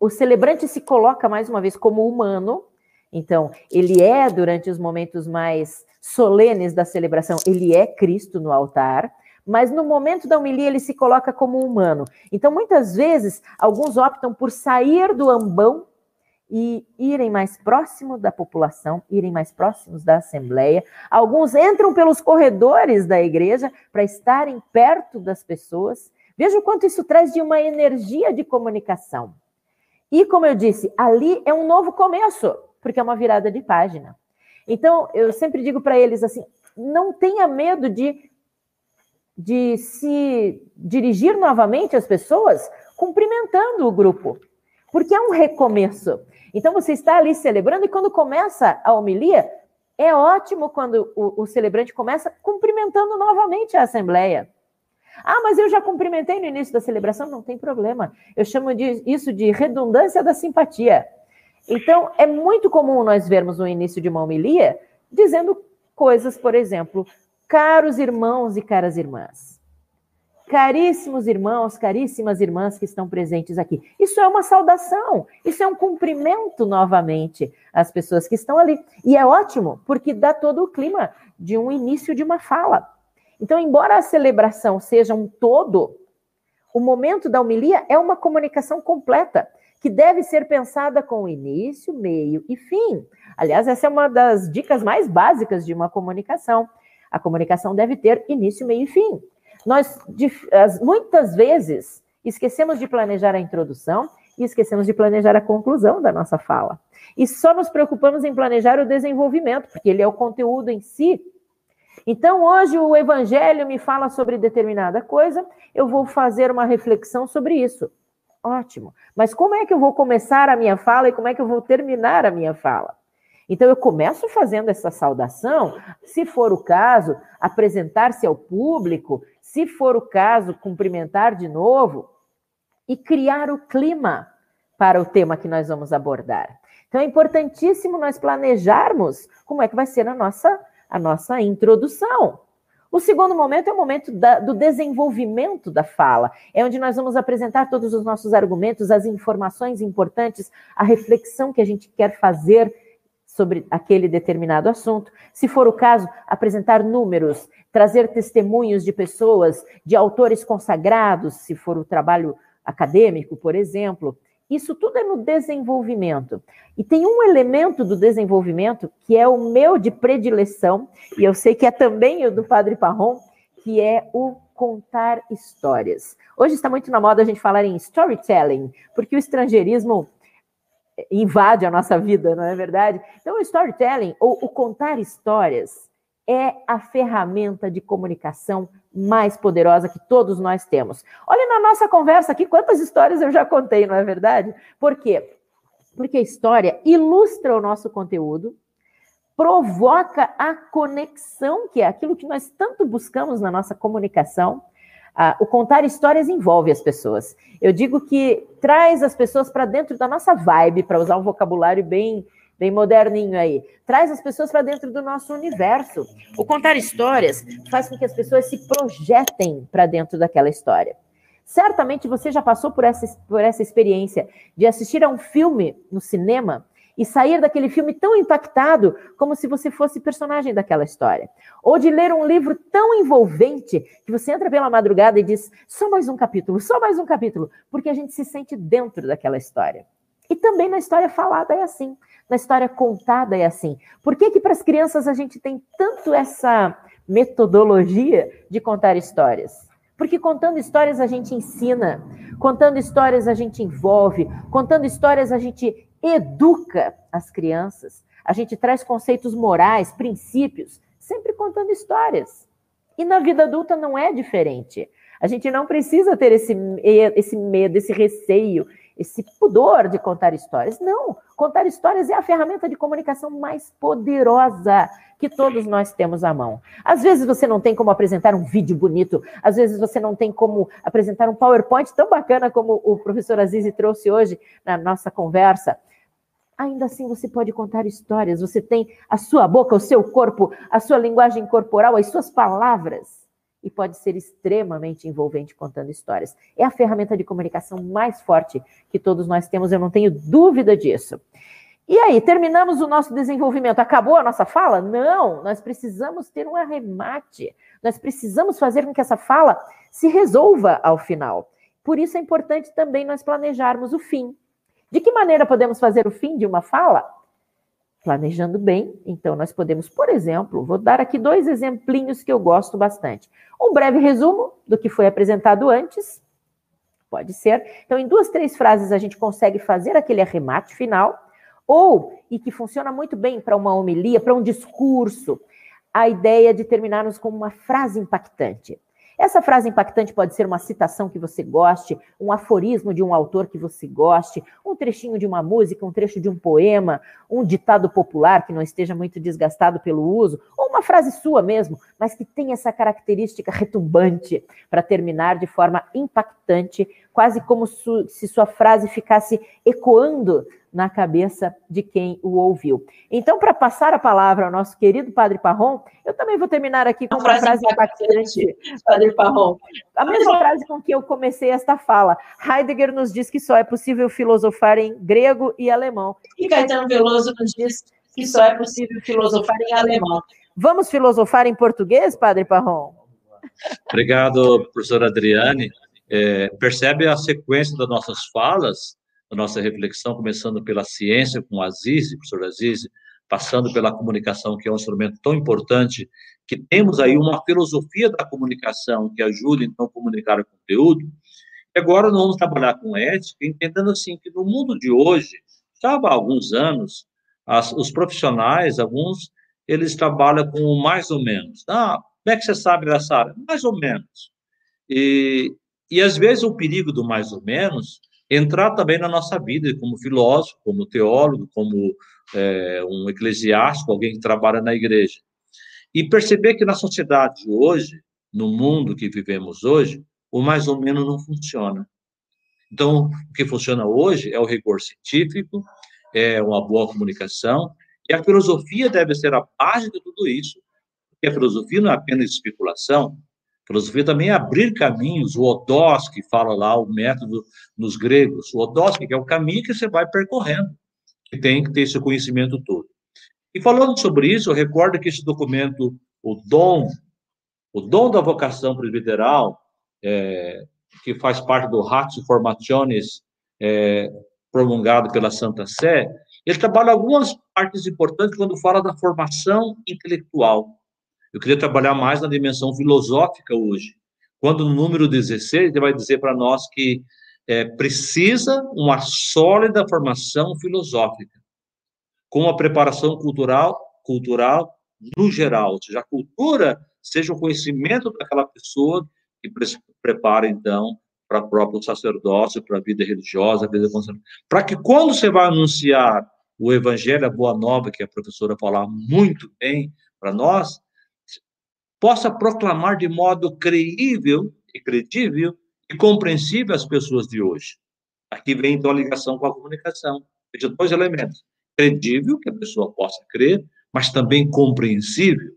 o celebrante se coloca mais uma vez como humano, então, ele é, durante os momentos mais solenes da celebração, ele é Cristo no altar, mas no momento da homilia ele se coloca como humano. Então, muitas vezes, alguns optam por sair do ambão e irem mais próximo da população, irem mais próximos da assembleia. Alguns entram pelos corredores da igreja para estarem perto das pessoas. Veja o quanto isso traz de uma energia de comunicação. E, como eu disse, ali é um novo começo porque é uma virada de página. Então, eu sempre digo para eles assim: não tenha medo de, de se dirigir novamente às pessoas cumprimentando o grupo, porque é um recomeço. Então, você está ali celebrando, e quando começa a homilia, é ótimo quando o, o celebrante começa cumprimentando novamente a assembleia. Ah, mas eu já cumprimentei no início da celebração, não tem problema. Eu chamo de, isso de redundância da simpatia. Então, é muito comum nós vermos no início de uma homilia dizendo coisas, por exemplo, caros irmãos e caras irmãs. Caríssimos irmãos, caríssimas irmãs que estão presentes aqui. Isso é uma saudação, isso é um cumprimento novamente às pessoas que estão ali. E é ótimo, porque dá todo o clima de um início de uma fala. Então, embora a celebração seja um todo, o momento da homilia é uma comunicação completa que deve ser pensada com início, meio e fim. Aliás, essa é uma das dicas mais básicas de uma comunicação. A comunicação deve ter início, meio e fim. Nós, muitas vezes, esquecemos de planejar a introdução e esquecemos de planejar a conclusão da nossa fala. E só nos preocupamos em planejar o desenvolvimento, porque ele é o conteúdo em si. Então, hoje o evangelho me fala sobre determinada coisa, eu vou fazer uma reflexão sobre isso. Ótimo. Mas como é que eu vou começar a minha fala e como é que eu vou terminar a minha fala? Então, eu começo fazendo essa saudação, se for o caso, apresentar-se ao público, se for o caso, cumprimentar de novo e criar o clima para o tema que nós vamos abordar. Então, é importantíssimo nós planejarmos como é que vai ser a nossa, a nossa introdução. O segundo momento é o momento da, do desenvolvimento da fala, é onde nós vamos apresentar todos os nossos argumentos, as informações importantes, a reflexão que a gente quer fazer sobre aquele determinado assunto. Se for o caso, apresentar números, trazer testemunhos de pessoas, de autores consagrados, se for o trabalho acadêmico, por exemplo. Isso tudo é no desenvolvimento. E tem um elemento do desenvolvimento que é o meu de predileção, e eu sei que é também o do Padre Parron, que é o contar histórias. Hoje está muito na moda a gente falar em storytelling, porque o estrangeirismo invade a nossa vida, não é verdade? Então, o storytelling, ou o contar histórias, é a ferramenta de comunicação mais poderosa que todos nós temos. Olha na nossa conversa aqui quantas histórias eu já contei, não é verdade? Por quê? Porque a história ilustra o nosso conteúdo, provoca a conexão, que é aquilo que nós tanto buscamos na nossa comunicação. Ah, o contar histórias envolve as pessoas. Eu digo que traz as pessoas para dentro da nossa vibe, para usar um vocabulário bem bem moderninho aí. Traz as pessoas para dentro do nosso universo. O contar histórias faz com que as pessoas se projetem para dentro daquela história. Certamente você já passou por essa, por essa experiência de assistir a um filme no cinema e sair daquele filme tão impactado como se você fosse personagem daquela história. Ou de ler um livro tão envolvente que você entra pela madrugada e diz: só mais um capítulo, só mais um capítulo, porque a gente se sente dentro daquela história. E também na história falada é assim, na história contada é assim. Por que que para as crianças a gente tem tanto essa metodologia de contar histórias? Porque contando histórias a gente ensina, contando histórias a gente envolve, contando histórias a gente educa as crianças, a gente traz conceitos morais, princípios, sempre contando histórias. E na vida adulta não é diferente. A gente não precisa ter esse, esse medo, esse receio, esse pudor de contar histórias. Não, contar histórias é a ferramenta de comunicação mais poderosa que todos nós temos à mão. Às vezes você não tem como apresentar um vídeo bonito, às vezes você não tem como apresentar um PowerPoint tão bacana como o professor Azizi trouxe hoje na nossa conversa. Ainda assim, você pode contar histórias, você tem a sua boca, o seu corpo, a sua linguagem corporal, as suas palavras e pode ser extremamente envolvente contando histórias. É a ferramenta de comunicação mais forte que todos nós temos, eu não tenho dúvida disso. E aí, terminamos o nosso desenvolvimento. Acabou a nossa fala? Não, nós precisamos ter um arremate. Nós precisamos fazer com que essa fala se resolva ao final. Por isso é importante também nós planejarmos o fim. De que maneira podemos fazer o fim de uma fala? Planejando bem. Então, nós podemos, por exemplo, vou dar aqui dois exemplinhos que eu gosto bastante. Um breve resumo do que foi apresentado antes. Pode ser. Então, em duas, três frases, a gente consegue fazer aquele arremate final. Ou, e que funciona muito bem para uma homilia, para um discurso, a ideia de terminarmos com uma frase impactante. Essa frase impactante pode ser uma citação que você goste, um aforismo de um autor que você goste, um trechinho de uma música, um trecho de um poema, um ditado popular que não esteja muito desgastado pelo uso, ou uma frase sua mesmo, mas que tenha essa característica retumbante para terminar de forma impactante, quase como se sua frase ficasse ecoando na cabeça de quem o ouviu. Então, para passar a palavra ao nosso querido Padre Parron, eu também vou terminar aqui com uma, uma frase impactante, Padre Parron. A mesma frase com que eu comecei esta fala. Heidegger nos diz que só é possível filosofar em grego e alemão. E Caetano Veloso nos diz que só é possível filosofar em alemão. Vamos filosofar em português, Padre Parron? Obrigado, professora Adriane. É, percebe a sequência das nossas falas da nossa reflexão, começando pela ciência, com Aziz, professor Aziz, passando pela comunicação, que é um instrumento tão importante, que temos aí uma filosofia da comunicação que ajuda, então, a comunicar o conteúdo. E agora nós vamos trabalhar com ética, entendendo, assim, que no mundo de hoje, já há alguns anos, as, os profissionais, alguns, eles trabalham com mais ou menos. Ah, como é que você sabe dessa área? Mais ou menos. E, e às vezes o perigo do mais ou menos entrar também na nossa vida, como filósofo, como teólogo, como é, um eclesiástico, alguém que trabalha na igreja. E perceber que na sociedade de hoje, no mundo que vivemos hoje, o mais ou menos não funciona. Então, o que funciona hoje é o rigor científico, é uma boa comunicação, e a filosofia deve ser a base de tudo isso, que a filosofia não é apenas especulação, filosofia também é abrir caminhos, o odós, que fala lá o método nos gregos, o odós, que é o caminho que você vai percorrendo, que tem que ter esse conhecimento todo. E falando sobre isso, eu recordo que esse documento, o dom, o dom da vocação presbiteral, é, que faz parte do Ratio Formationes, é, prolongado pela Santa Sé, ele trabalha algumas partes importantes quando fala da formação intelectual. Eu queria trabalhar mais na dimensão filosófica hoje. Quando no número 16, ele vai dizer para nós que é, precisa uma sólida formação filosófica, com uma preparação cultural, cultural no geral, ou seja, a cultura seja o conhecimento daquela pessoa que prepara, então, para o próprio sacerdócio, para a vida religiosa, a para que quando você vai anunciar o evangelho, a boa nova, que a professora falar muito bem para nós, possa proclamar de modo creível e credível e compreensível às pessoas de hoje. Aqui vem, então, a ligação com a comunicação. Veja, dois elementos. Credível, que a pessoa possa crer, mas também compreensível.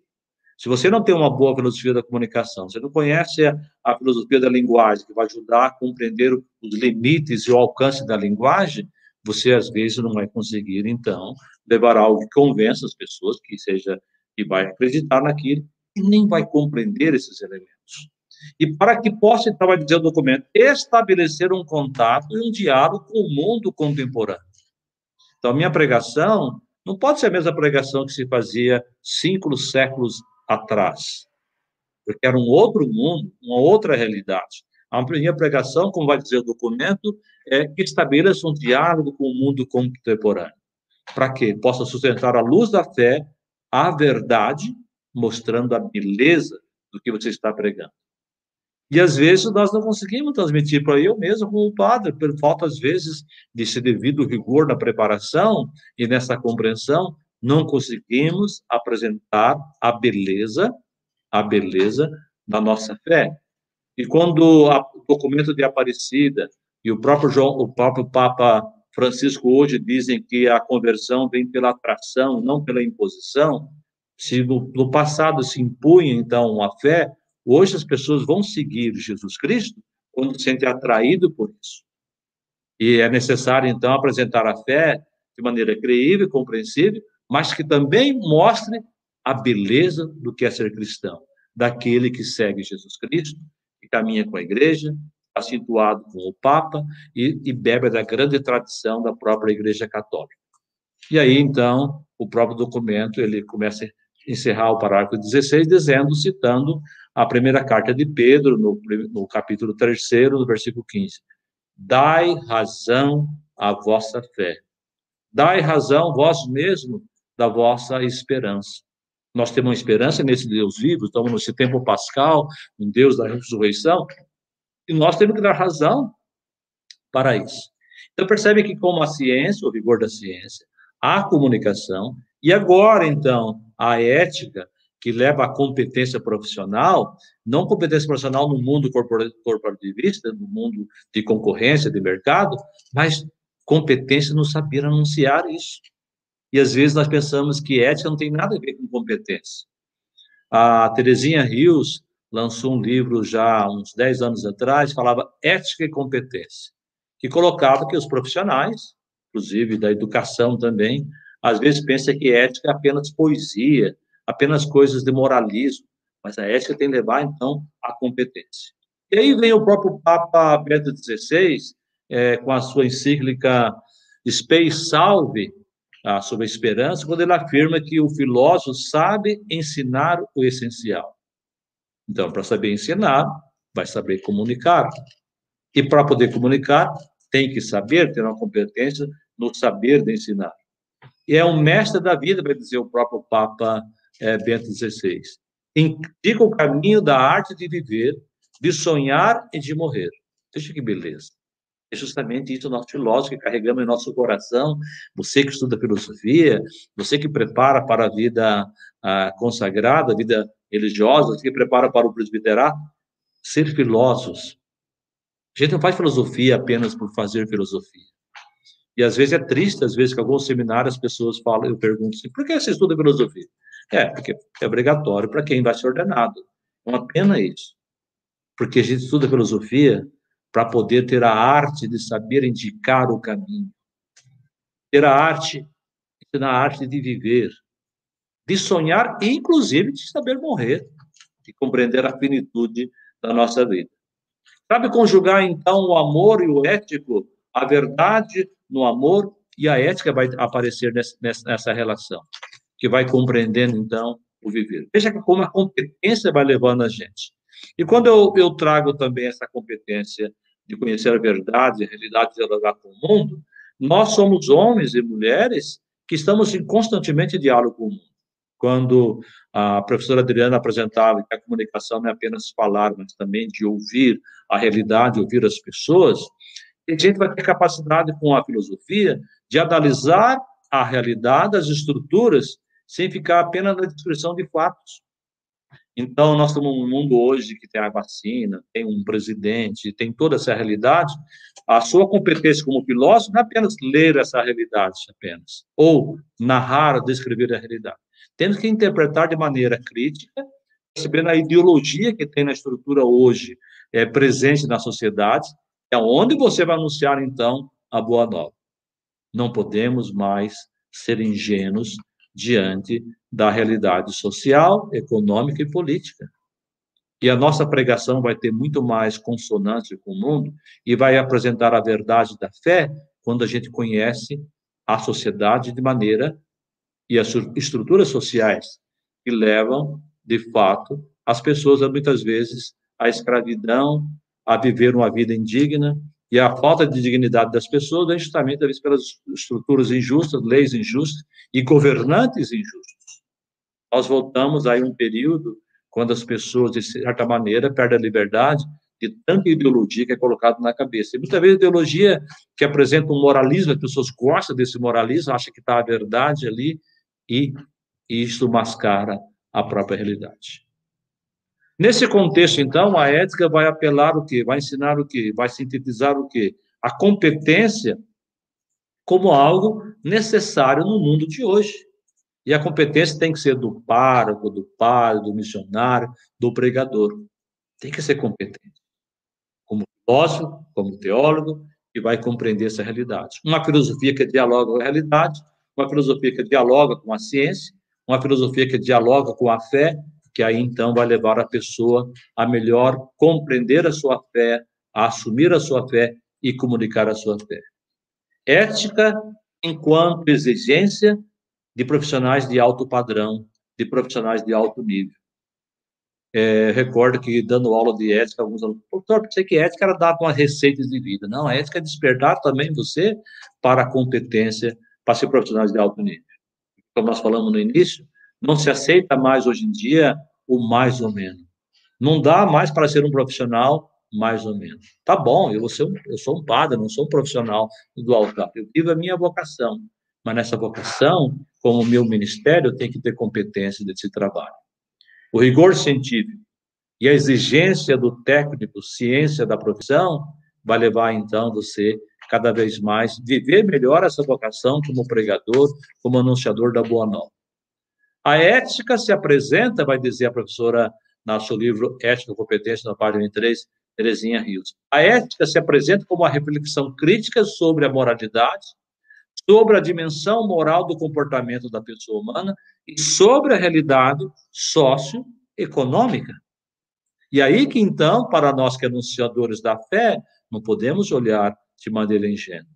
Se você não tem uma boa filosofia da comunicação, você não conhece a, a filosofia da linguagem, que vai ajudar a compreender os limites e o alcance da linguagem, você, às vezes, não vai conseguir, então, levar algo que convença as pessoas, que seja, que vai acreditar naquilo, nem vai compreender esses elementos. E para que possa, vai dizer o documento, estabelecer um contato e um diálogo com o mundo contemporâneo. Então, a minha pregação não pode ser a mesma pregação que se fazia cinco séculos atrás, porque era um outro mundo, uma outra realidade. A minha pregação, como vai dizer o documento, é que estabeleça um diálogo com o mundo contemporâneo. Para que possa sustentar a luz da fé, a verdade, mostrando a beleza do que você está pregando. E às vezes nós não conseguimos transmitir para eu mesmo, como padre, por falta às vezes desse devido rigor na preparação e nessa compreensão, não conseguimos apresentar a beleza, a beleza da nossa fé. E quando o documento de Aparecida e o próprio João, o próprio Papa Francisco hoje dizem que a conversão vem pela atração, não pela imposição, se no, no passado se impunha, então, a fé, hoje as pessoas vão seguir Jesus Cristo quando se sentem atraído por isso. E é necessário, então, apresentar a fé de maneira creível, compreensível, mas que também mostre a beleza do que é ser cristão, daquele que segue Jesus Cristo, que caminha com a igreja, situado com o Papa e, e bebe da grande tradição da própria Igreja Católica. E aí, então, o próprio documento, ele começa encerrar o parágrafo 16, dizendo, citando a primeira carta de Pedro, no, no capítulo 3, no versículo 15: Dai razão à vossa fé. Dai razão vós mesmo da vossa esperança. Nós temos uma esperança nesse Deus vivo, estamos nesse tempo pascal, um Deus da ressurreição, e nós temos que dar razão para isso. Então, percebe que, como a ciência, o vigor da ciência, a comunicação, e agora, então, a ética, que leva à competência profissional, não competência profissional no mundo corporativista, no mundo de concorrência, de mercado, mas competência no saber anunciar isso. E às vezes nós pensamos que ética não tem nada a ver com competência. A Terezinha Rios lançou um livro já há uns 10 anos atrás, falava ética e competência, que colocava que os profissionais, inclusive da educação também, às vezes pensa que ética é apenas poesia, apenas coisas de moralismo, mas a ética tem que levar, então, à competência. E aí vem o próprio Papa Bento XVI, é, com a sua encíclica Spei Salve, ah, sobre a esperança, quando ele afirma que o filósofo sabe ensinar o essencial. Então, para saber ensinar, vai saber comunicar. E para poder comunicar, tem que saber, ter uma competência no saber de ensinar e é um mestre da vida, vai dizer o próprio Papa é, Bento XVI. Indica o caminho da arte de viver, de sonhar e de morrer. Veja que beleza. É justamente isso o nosso filósofo que carregamos em nosso coração. Você que estuda filosofia, você que prepara para a vida ah, consagrada, a vida religiosa, você que prepara para o presbiterato, ser filósofos. A gente não faz filosofia apenas por fazer filosofia. E às vezes é triste, às vezes, que alguns seminários as pessoas falam, eu pergunto assim, por que você estuda filosofia? É, porque é obrigatório para quem vai ser ordenado. É uma pena isso. Porque a gente estuda filosofia para poder ter a arte de saber indicar o caminho. Ter a arte, na arte de viver, de sonhar e, inclusive, de saber morrer, e compreender a finitude da nossa vida. Sabe conjugar, então, o amor e o ético, a verdade no amor e a ética vai aparecer nessa relação, que vai compreendendo, então, o viver. Veja como a competência vai levando a gente. E quando eu, eu trago também essa competência de conhecer a verdade, a realidade, de dialogar com o mundo, nós somos homens e mulheres que estamos em constantemente diálogo com o mundo. Quando a professora Adriana apresentava que a comunicação não é apenas falar, mas também de ouvir a realidade, ouvir as pessoas, a gente vai ter capacidade com a filosofia de analisar a realidade, as estruturas, sem ficar apenas na descrição de fatos. Então, nós estamos num mundo hoje que tem a vacina, tem um presidente, tem toda essa realidade. A sua competência como filósofo não é apenas ler essa realidade, apenas, ou narrar, descrever a realidade. Temos que interpretar de maneira crítica, percebendo a ideologia que tem na estrutura hoje é, presente na sociedade, é onde você vai anunciar, então, a boa nova. Não podemos mais ser ingênuos diante da realidade social, econômica e política. E a nossa pregação vai ter muito mais consonância com o mundo e vai apresentar a verdade da fé quando a gente conhece a sociedade de maneira e as estruturas sociais que levam, de fato, as pessoas, muitas vezes, à escravidão, a viver uma vida indigna, e a falta de dignidade das pessoas vem justamente vezes, pelas estruturas injustas, leis injustas e governantes injustos. Nós voltamos aí a um período quando as pessoas, de certa maneira, perdem a liberdade de tanta ideologia que é colocada na cabeça. E muitas vezes ideologia que apresenta um moralismo, as pessoas gostam desse moralismo, acham que está a verdade ali, e isto mascara a própria realidade. Nesse contexto, então, a ética vai apelar o quê? Vai ensinar o quê? Vai sintetizar o quê? A competência como algo necessário no mundo de hoje. E a competência tem que ser do pároco, do padre, do missionário, do pregador. Tem que ser competente. Como filósofo, como teólogo, e vai compreender essa realidade. Uma filosofia que dialoga com a realidade, uma filosofia que dialoga com a ciência, uma filosofia que dialoga com a fé, que aí então vai levar a pessoa a melhor compreender a sua fé, a assumir a sua fé e comunicar a sua fé. Ética enquanto exigência de profissionais de alto padrão, de profissionais de alto nível. É, recordo que, dando aula de ética, alguns alunos, doutor, pensei que ética era dar as receitas de vida. Não, a ética é despertar também você para a competência para ser profissionais de alto nível. Como nós falamos no início, não se aceita mais hoje em dia o mais ou menos. Não dá mais para ser um profissional mais ou menos. Tá bom, eu, sou, eu sou um padre, não sou um profissional do altar. Eu vivo a minha vocação. Mas nessa vocação, como meu ministério, eu tenho que ter competência desse trabalho. O rigor científico e a exigência do técnico, ciência da profissão, vai levar, então, você cada vez mais viver melhor essa vocação como pregador, como anunciador da boa nova. A ética se apresenta, vai dizer a professora no seu livro Ética e Competência, na página 23, Terezinha Rios. A ética se apresenta como uma reflexão crítica sobre a moralidade, sobre a dimensão moral do comportamento da pessoa humana e sobre a realidade socioeconômica. E aí que, então, para nós que anunciadores da fé, não podemos olhar de maneira ingênua.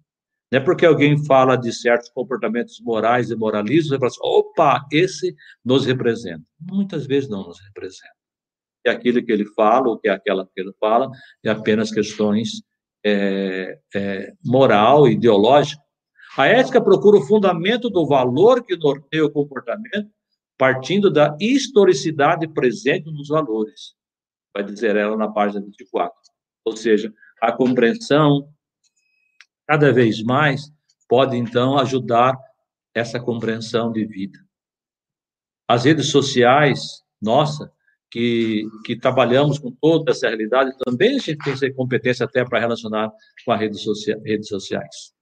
Não é porque alguém fala de certos comportamentos morais e moralismos, você fala assim, opa, esse nos representa. Muitas vezes não nos representa. E aquilo que ele fala, ou que é aquela que ele fala, é apenas questões é, é, moral, ideológica. A ética procura o fundamento do valor que norteia o comportamento, partindo da historicidade presente nos valores. Vai dizer ela na página 24. Ou seja, a compreensão, cada vez mais, pode então ajudar essa compreensão de vida. As redes sociais, nossa, que, que trabalhamos com toda essa realidade, também a gente tem essa competência até para relacionar com as redes, socia redes sociais.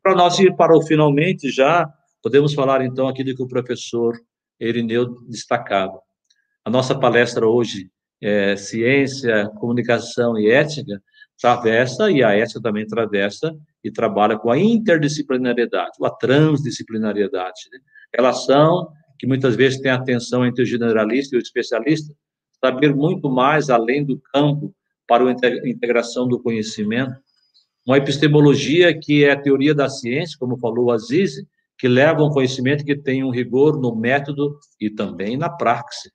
Para nós ir para o finalmente já, podemos falar então aqui do que o professor Irineu destacava. A nossa palestra hoje é Ciência, Comunicação e Ética, travessa, e a ética também travessa, e trabalha com a interdisciplinariedade, ou a transdisciplinariedade. Né? Relação que muitas vezes tem atenção entre o generalista e o especialista, saber muito mais além do campo para a integração do conhecimento. Uma epistemologia que é a teoria da ciência, como falou o Aziz, que leva um conhecimento que tem um rigor no método e também na praxe.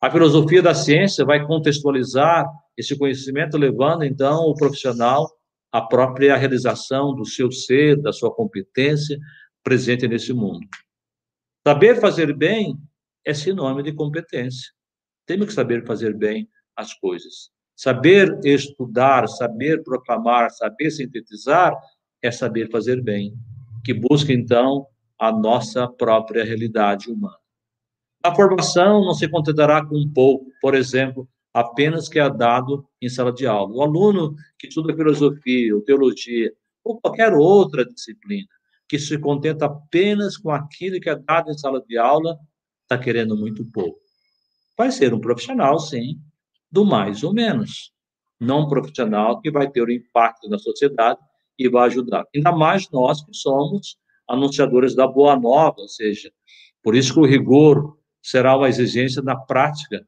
A filosofia da ciência vai contextualizar esse conhecimento, levando então o profissional à própria realização do seu ser, da sua competência presente nesse mundo. Saber fazer bem é sinônimo de competência. Temos que saber fazer bem as coisas. Saber estudar, saber proclamar, saber sintetizar é saber fazer bem, que busca então a nossa própria realidade humana. A formação não se contentará com um pouco, por exemplo, apenas que é dado em sala de aula. O aluno que estuda filosofia ou teologia ou qualquer outra disciplina que se contenta apenas com aquilo que é dado em sala de aula está querendo muito pouco. Vai ser um profissional, sim, do mais ou menos. Não um profissional que vai ter um impacto na sociedade e vai ajudar. Ainda mais nós que somos anunciadores da boa nova, ou seja, por isso que o rigor será uma exigência na prática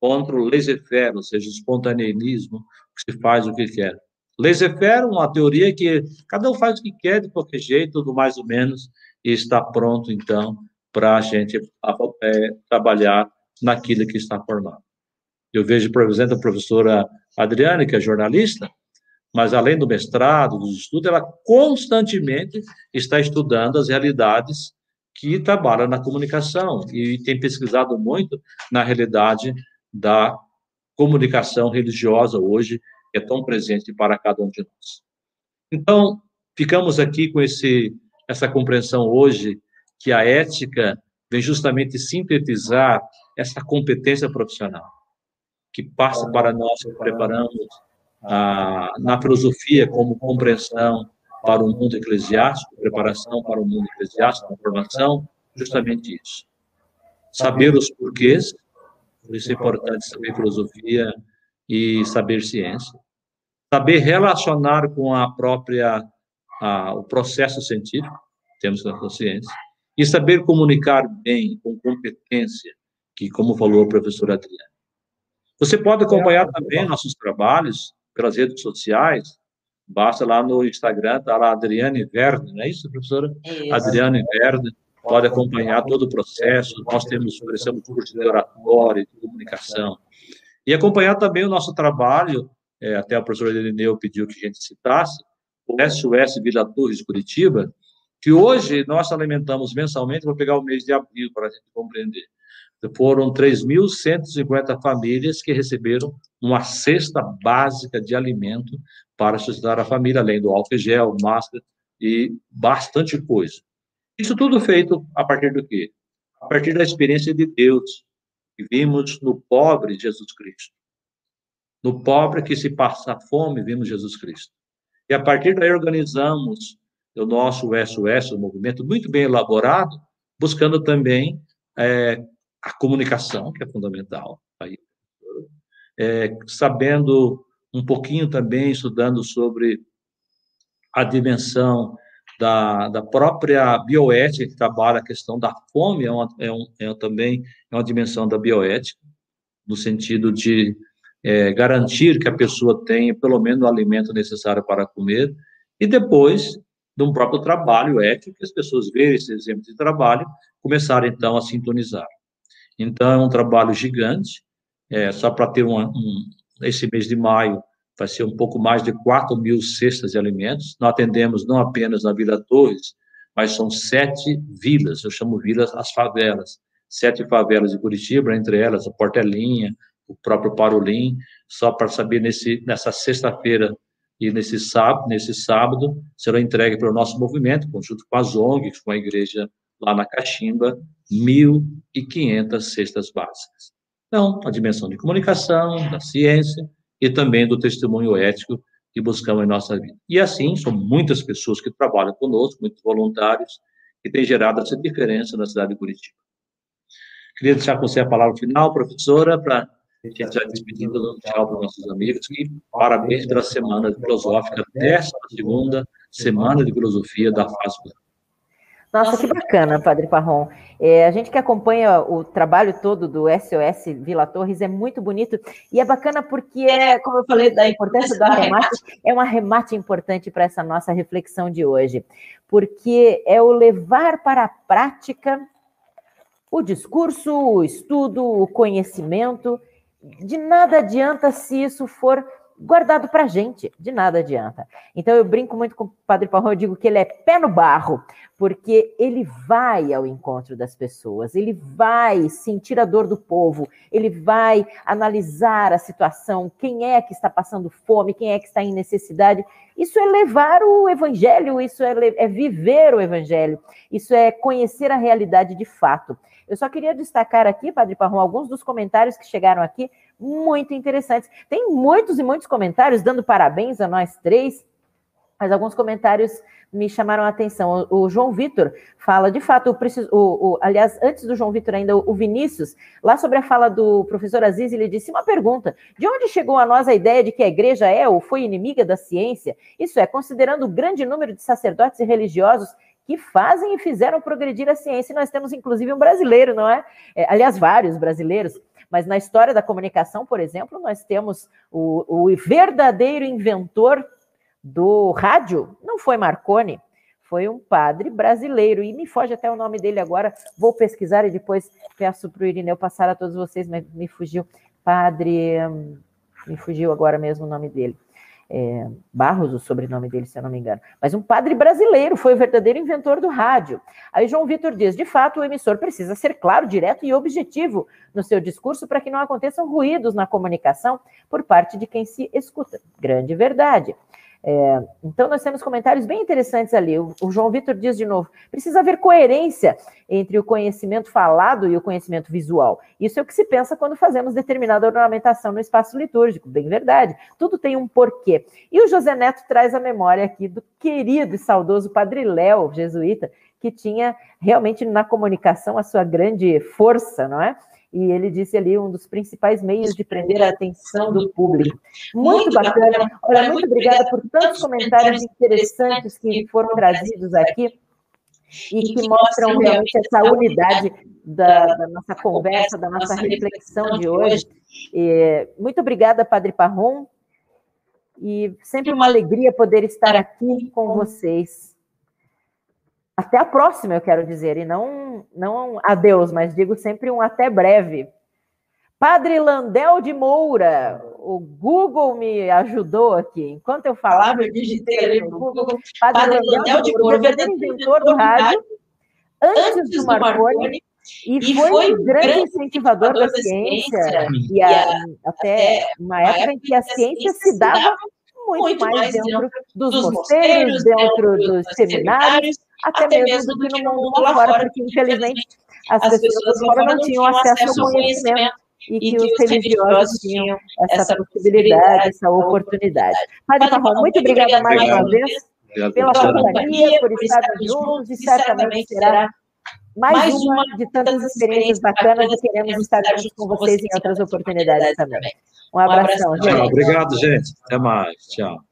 contra o laissez-faire, ou seja, o espontaneismo, que se faz o que quer. Laissez-faire, uma teoria que cada um faz o que quer, de qualquer jeito, do mais ou menos, e está pronto, então, para a gente é, trabalhar naquilo que está formado. Eu vejo, por exemplo, a professora Adriane, que é jornalista, mas além do mestrado, dos estudos, ela constantemente está estudando as realidades que trabalham na comunicação e tem pesquisado muito na realidade da comunicação religiosa hoje, que é tão presente para cada um de nós. Então, ficamos aqui com esse, essa compreensão hoje que a ética vem justamente sintetizar essa competência profissional, que passa para nós que preparamos a, na filosofia como compreensão para o mundo eclesiástico, preparação para o mundo eclesiástico, formação, justamente isso. Saber os porquês, por isso é importante saber filosofia e saber ciência. Saber relacionar com a própria, a, o processo científico, temos na consciência. E saber comunicar bem, com competência, que, como falou a professora Adriana. Você pode acompanhar também nossos trabalhos pelas redes sociais, basta lá no Instagram, está lá Adriane Verde, não é isso, professora? É isso. Adriane Verde, pode acompanhar todo o processo, nós temos, oferecemos curso de oratório, de comunicação, e acompanhar também o nosso trabalho, é, até a professora Irineu pediu que a gente citasse, o SOS Vila Torres Curitiba, que hoje nós alimentamos mensalmente, vou pegar o mês de abril para a gente compreender. Foram 3.150 famílias que receberam uma cesta básica de alimento para sustentar a família, além do álcool gel, máscara e bastante coisa. Isso tudo feito a partir do quê? A partir da experiência de Deus, que vimos no pobre Jesus Cristo. No pobre que se passa fome, vimos Jesus Cristo. E a partir daí organizamos o nosso SOS, o movimento muito bem elaborado, buscando também é, a comunicação, que é fundamental, aí, é, sabendo um pouquinho também, estudando sobre a dimensão da, da própria bioética, que trabalha a questão da fome, é, uma, é, um, é também é uma dimensão da bioética, no sentido de é, garantir que a pessoa tenha pelo menos o alimento necessário para comer, e depois de um próprio trabalho ético, que as pessoas verem esse exemplo de trabalho, começarem então a sintonizar. Então, é um trabalho gigante, é, só para ter um, um, esse mês de maio, vai ser um pouco mais de 4 mil cestas de alimentos. Nós atendemos não apenas na Vila Torres, mas são sete vilas, eu chamo vilas as favelas, sete favelas de Curitiba, entre elas a Portelinha, o próprio Parolim, só para saber nesse, nessa sexta-feira e nesse sábado, nesse sábado será entregue para o nosso movimento, conjunto com as ONGs, com a igreja lá na Caximba, 1.500 cestas básicas. Então, a dimensão de comunicação, da ciência e também do testemunho ético que buscamos em nossa vida. E assim, são muitas pessoas que trabalham conosco, muitos voluntários, que têm gerado essa diferença na cidade de Curitiba. Queria deixar com você a palavra final, professora, para gente já despedindo, dando tchau para os nossos amigos e parabéns pela Semana Filosófica, décima segunda Semana de Filosofia da FASPA. Nossa, que bacana, Padre Parron. É, a gente que acompanha o trabalho todo do SOS Vila Torres é muito bonito e é bacana porque é, como eu falei da importância do arremate, é um arremate importante para essa nossa reflexão de hoje, porque é o levar para a prática o discurso, o estudo, o conhecimento. De nada adianta se isso for guardado para gente, de nada adianta. Então eu brinco muito com o Padre Paulo, eu digo que ele é pé no barro, porque ele vai ao encontro das pessoas, ele vai sentir a dor do povo, ele vai analisar a situação, quem é que está passando fome, quem é que está em necessidade. Isso é levar o evangelho, isso é, é viver o evangelho, isso é conhecer a realidade de fato. Eu só queria destacar aqui, Padre Parrão, alguns dos comentários que chegaram aqui, muito interessantes. Tem muitos e muitos comentários dando parabéns a nós três, mas alguns comentários me chamaram a atenção. O, o João Vitor fala, de fato, o, o, aliás, antes do João Vitor ainda, o Vinícius, lá sobre a fala do professor Aziz, ele disse uma pergunta: de onde chegou a nós a ideia de que a igreja é ou foi inimiga da ciência? Isso é, considerando o grande número de sacerdotes e religiosos que fazem e fizeram progredir a ciência. E nós temos, inclusive, um brasileiro, não é? é aliás, vários brasileiros. Mas na história da comunicação, por exemplo, nós temos o, o verdadeiro inventor do rádio, não foi Marconi, foi um padre brasileiro, e me foge até o nome dele agora, vou pesquisar e depois peço para o Irineu passar a todos vocês, mas me fugiu, padre, hum, me fugiu agora mesmo o nome dele é, Barros, o sobrenome dele, se eu não me engano, mas um padre brasileiro, foi o verdadeiro inventor do rádio. Aí João Vitor diz: de fato, o emissor precisa ser claro, direto e objetivo no seu discurso para que não aconteçam ruídos na comunicação por parte de quem se escuta. Grande verdade. É, então, nós temos comentários bem interessantes ali. O, o João Vitor diz de novo: precisa haver coerência entre o conhecimento falado e o conhecimento visual. Isso é o que se pensa quando fazemos determinada ornamentação no espaço litúrgico. Bem verdade. Tudo tem um porquê. E o José Neto traz a memória aqui do querido e saudoso Padre Léo, jesuíta, que tinha realmente na comunicação a sua grande força, não é? E ele disse ali um dos principais meios de prender a atenção do público. Muito bacana. Olha, muito obrigada por tantos comentários interessantes que foram trazidos aqui e que mostram realmente essa unidade da, da nossa conversa, da nossa reflexão de hoje. E, muito obrigada, Padre Parron, e sempre uma alegria poder estar aqui com vocês. Até a próxima, eu quero dizer, e não, não adeus, mas digo sempre um até breve. Padre Landel de Moura, o Google me ajudou aqui. Enquanto eu falava, eu digitei ali no Google. Padre, Padre Landel de Moura, verdadeiro inventor do rádio, antes do Marconi, e foi, foi um grande incentivador da ciência, e a, até uma época em que a ciência se dava muito mais dentro dos mosteiros, dentro dos seminários, até, até mesmo do que no mundo lá fora, porque infelizmente as, as pessoas lá fora não tinham acesso ao conhecimento e que, os religiosos tinham essa possibilidade, essa oportunidade. Padre Paul, muito obrigada mais uma vez pela companhia, por estar juntos e certamente será mais uma de tantas experiências bacanas e queremos estar juntos com vocês em outras oportunidades também. Um abração, gente. Obrigado, gente. Até mais. Tchau.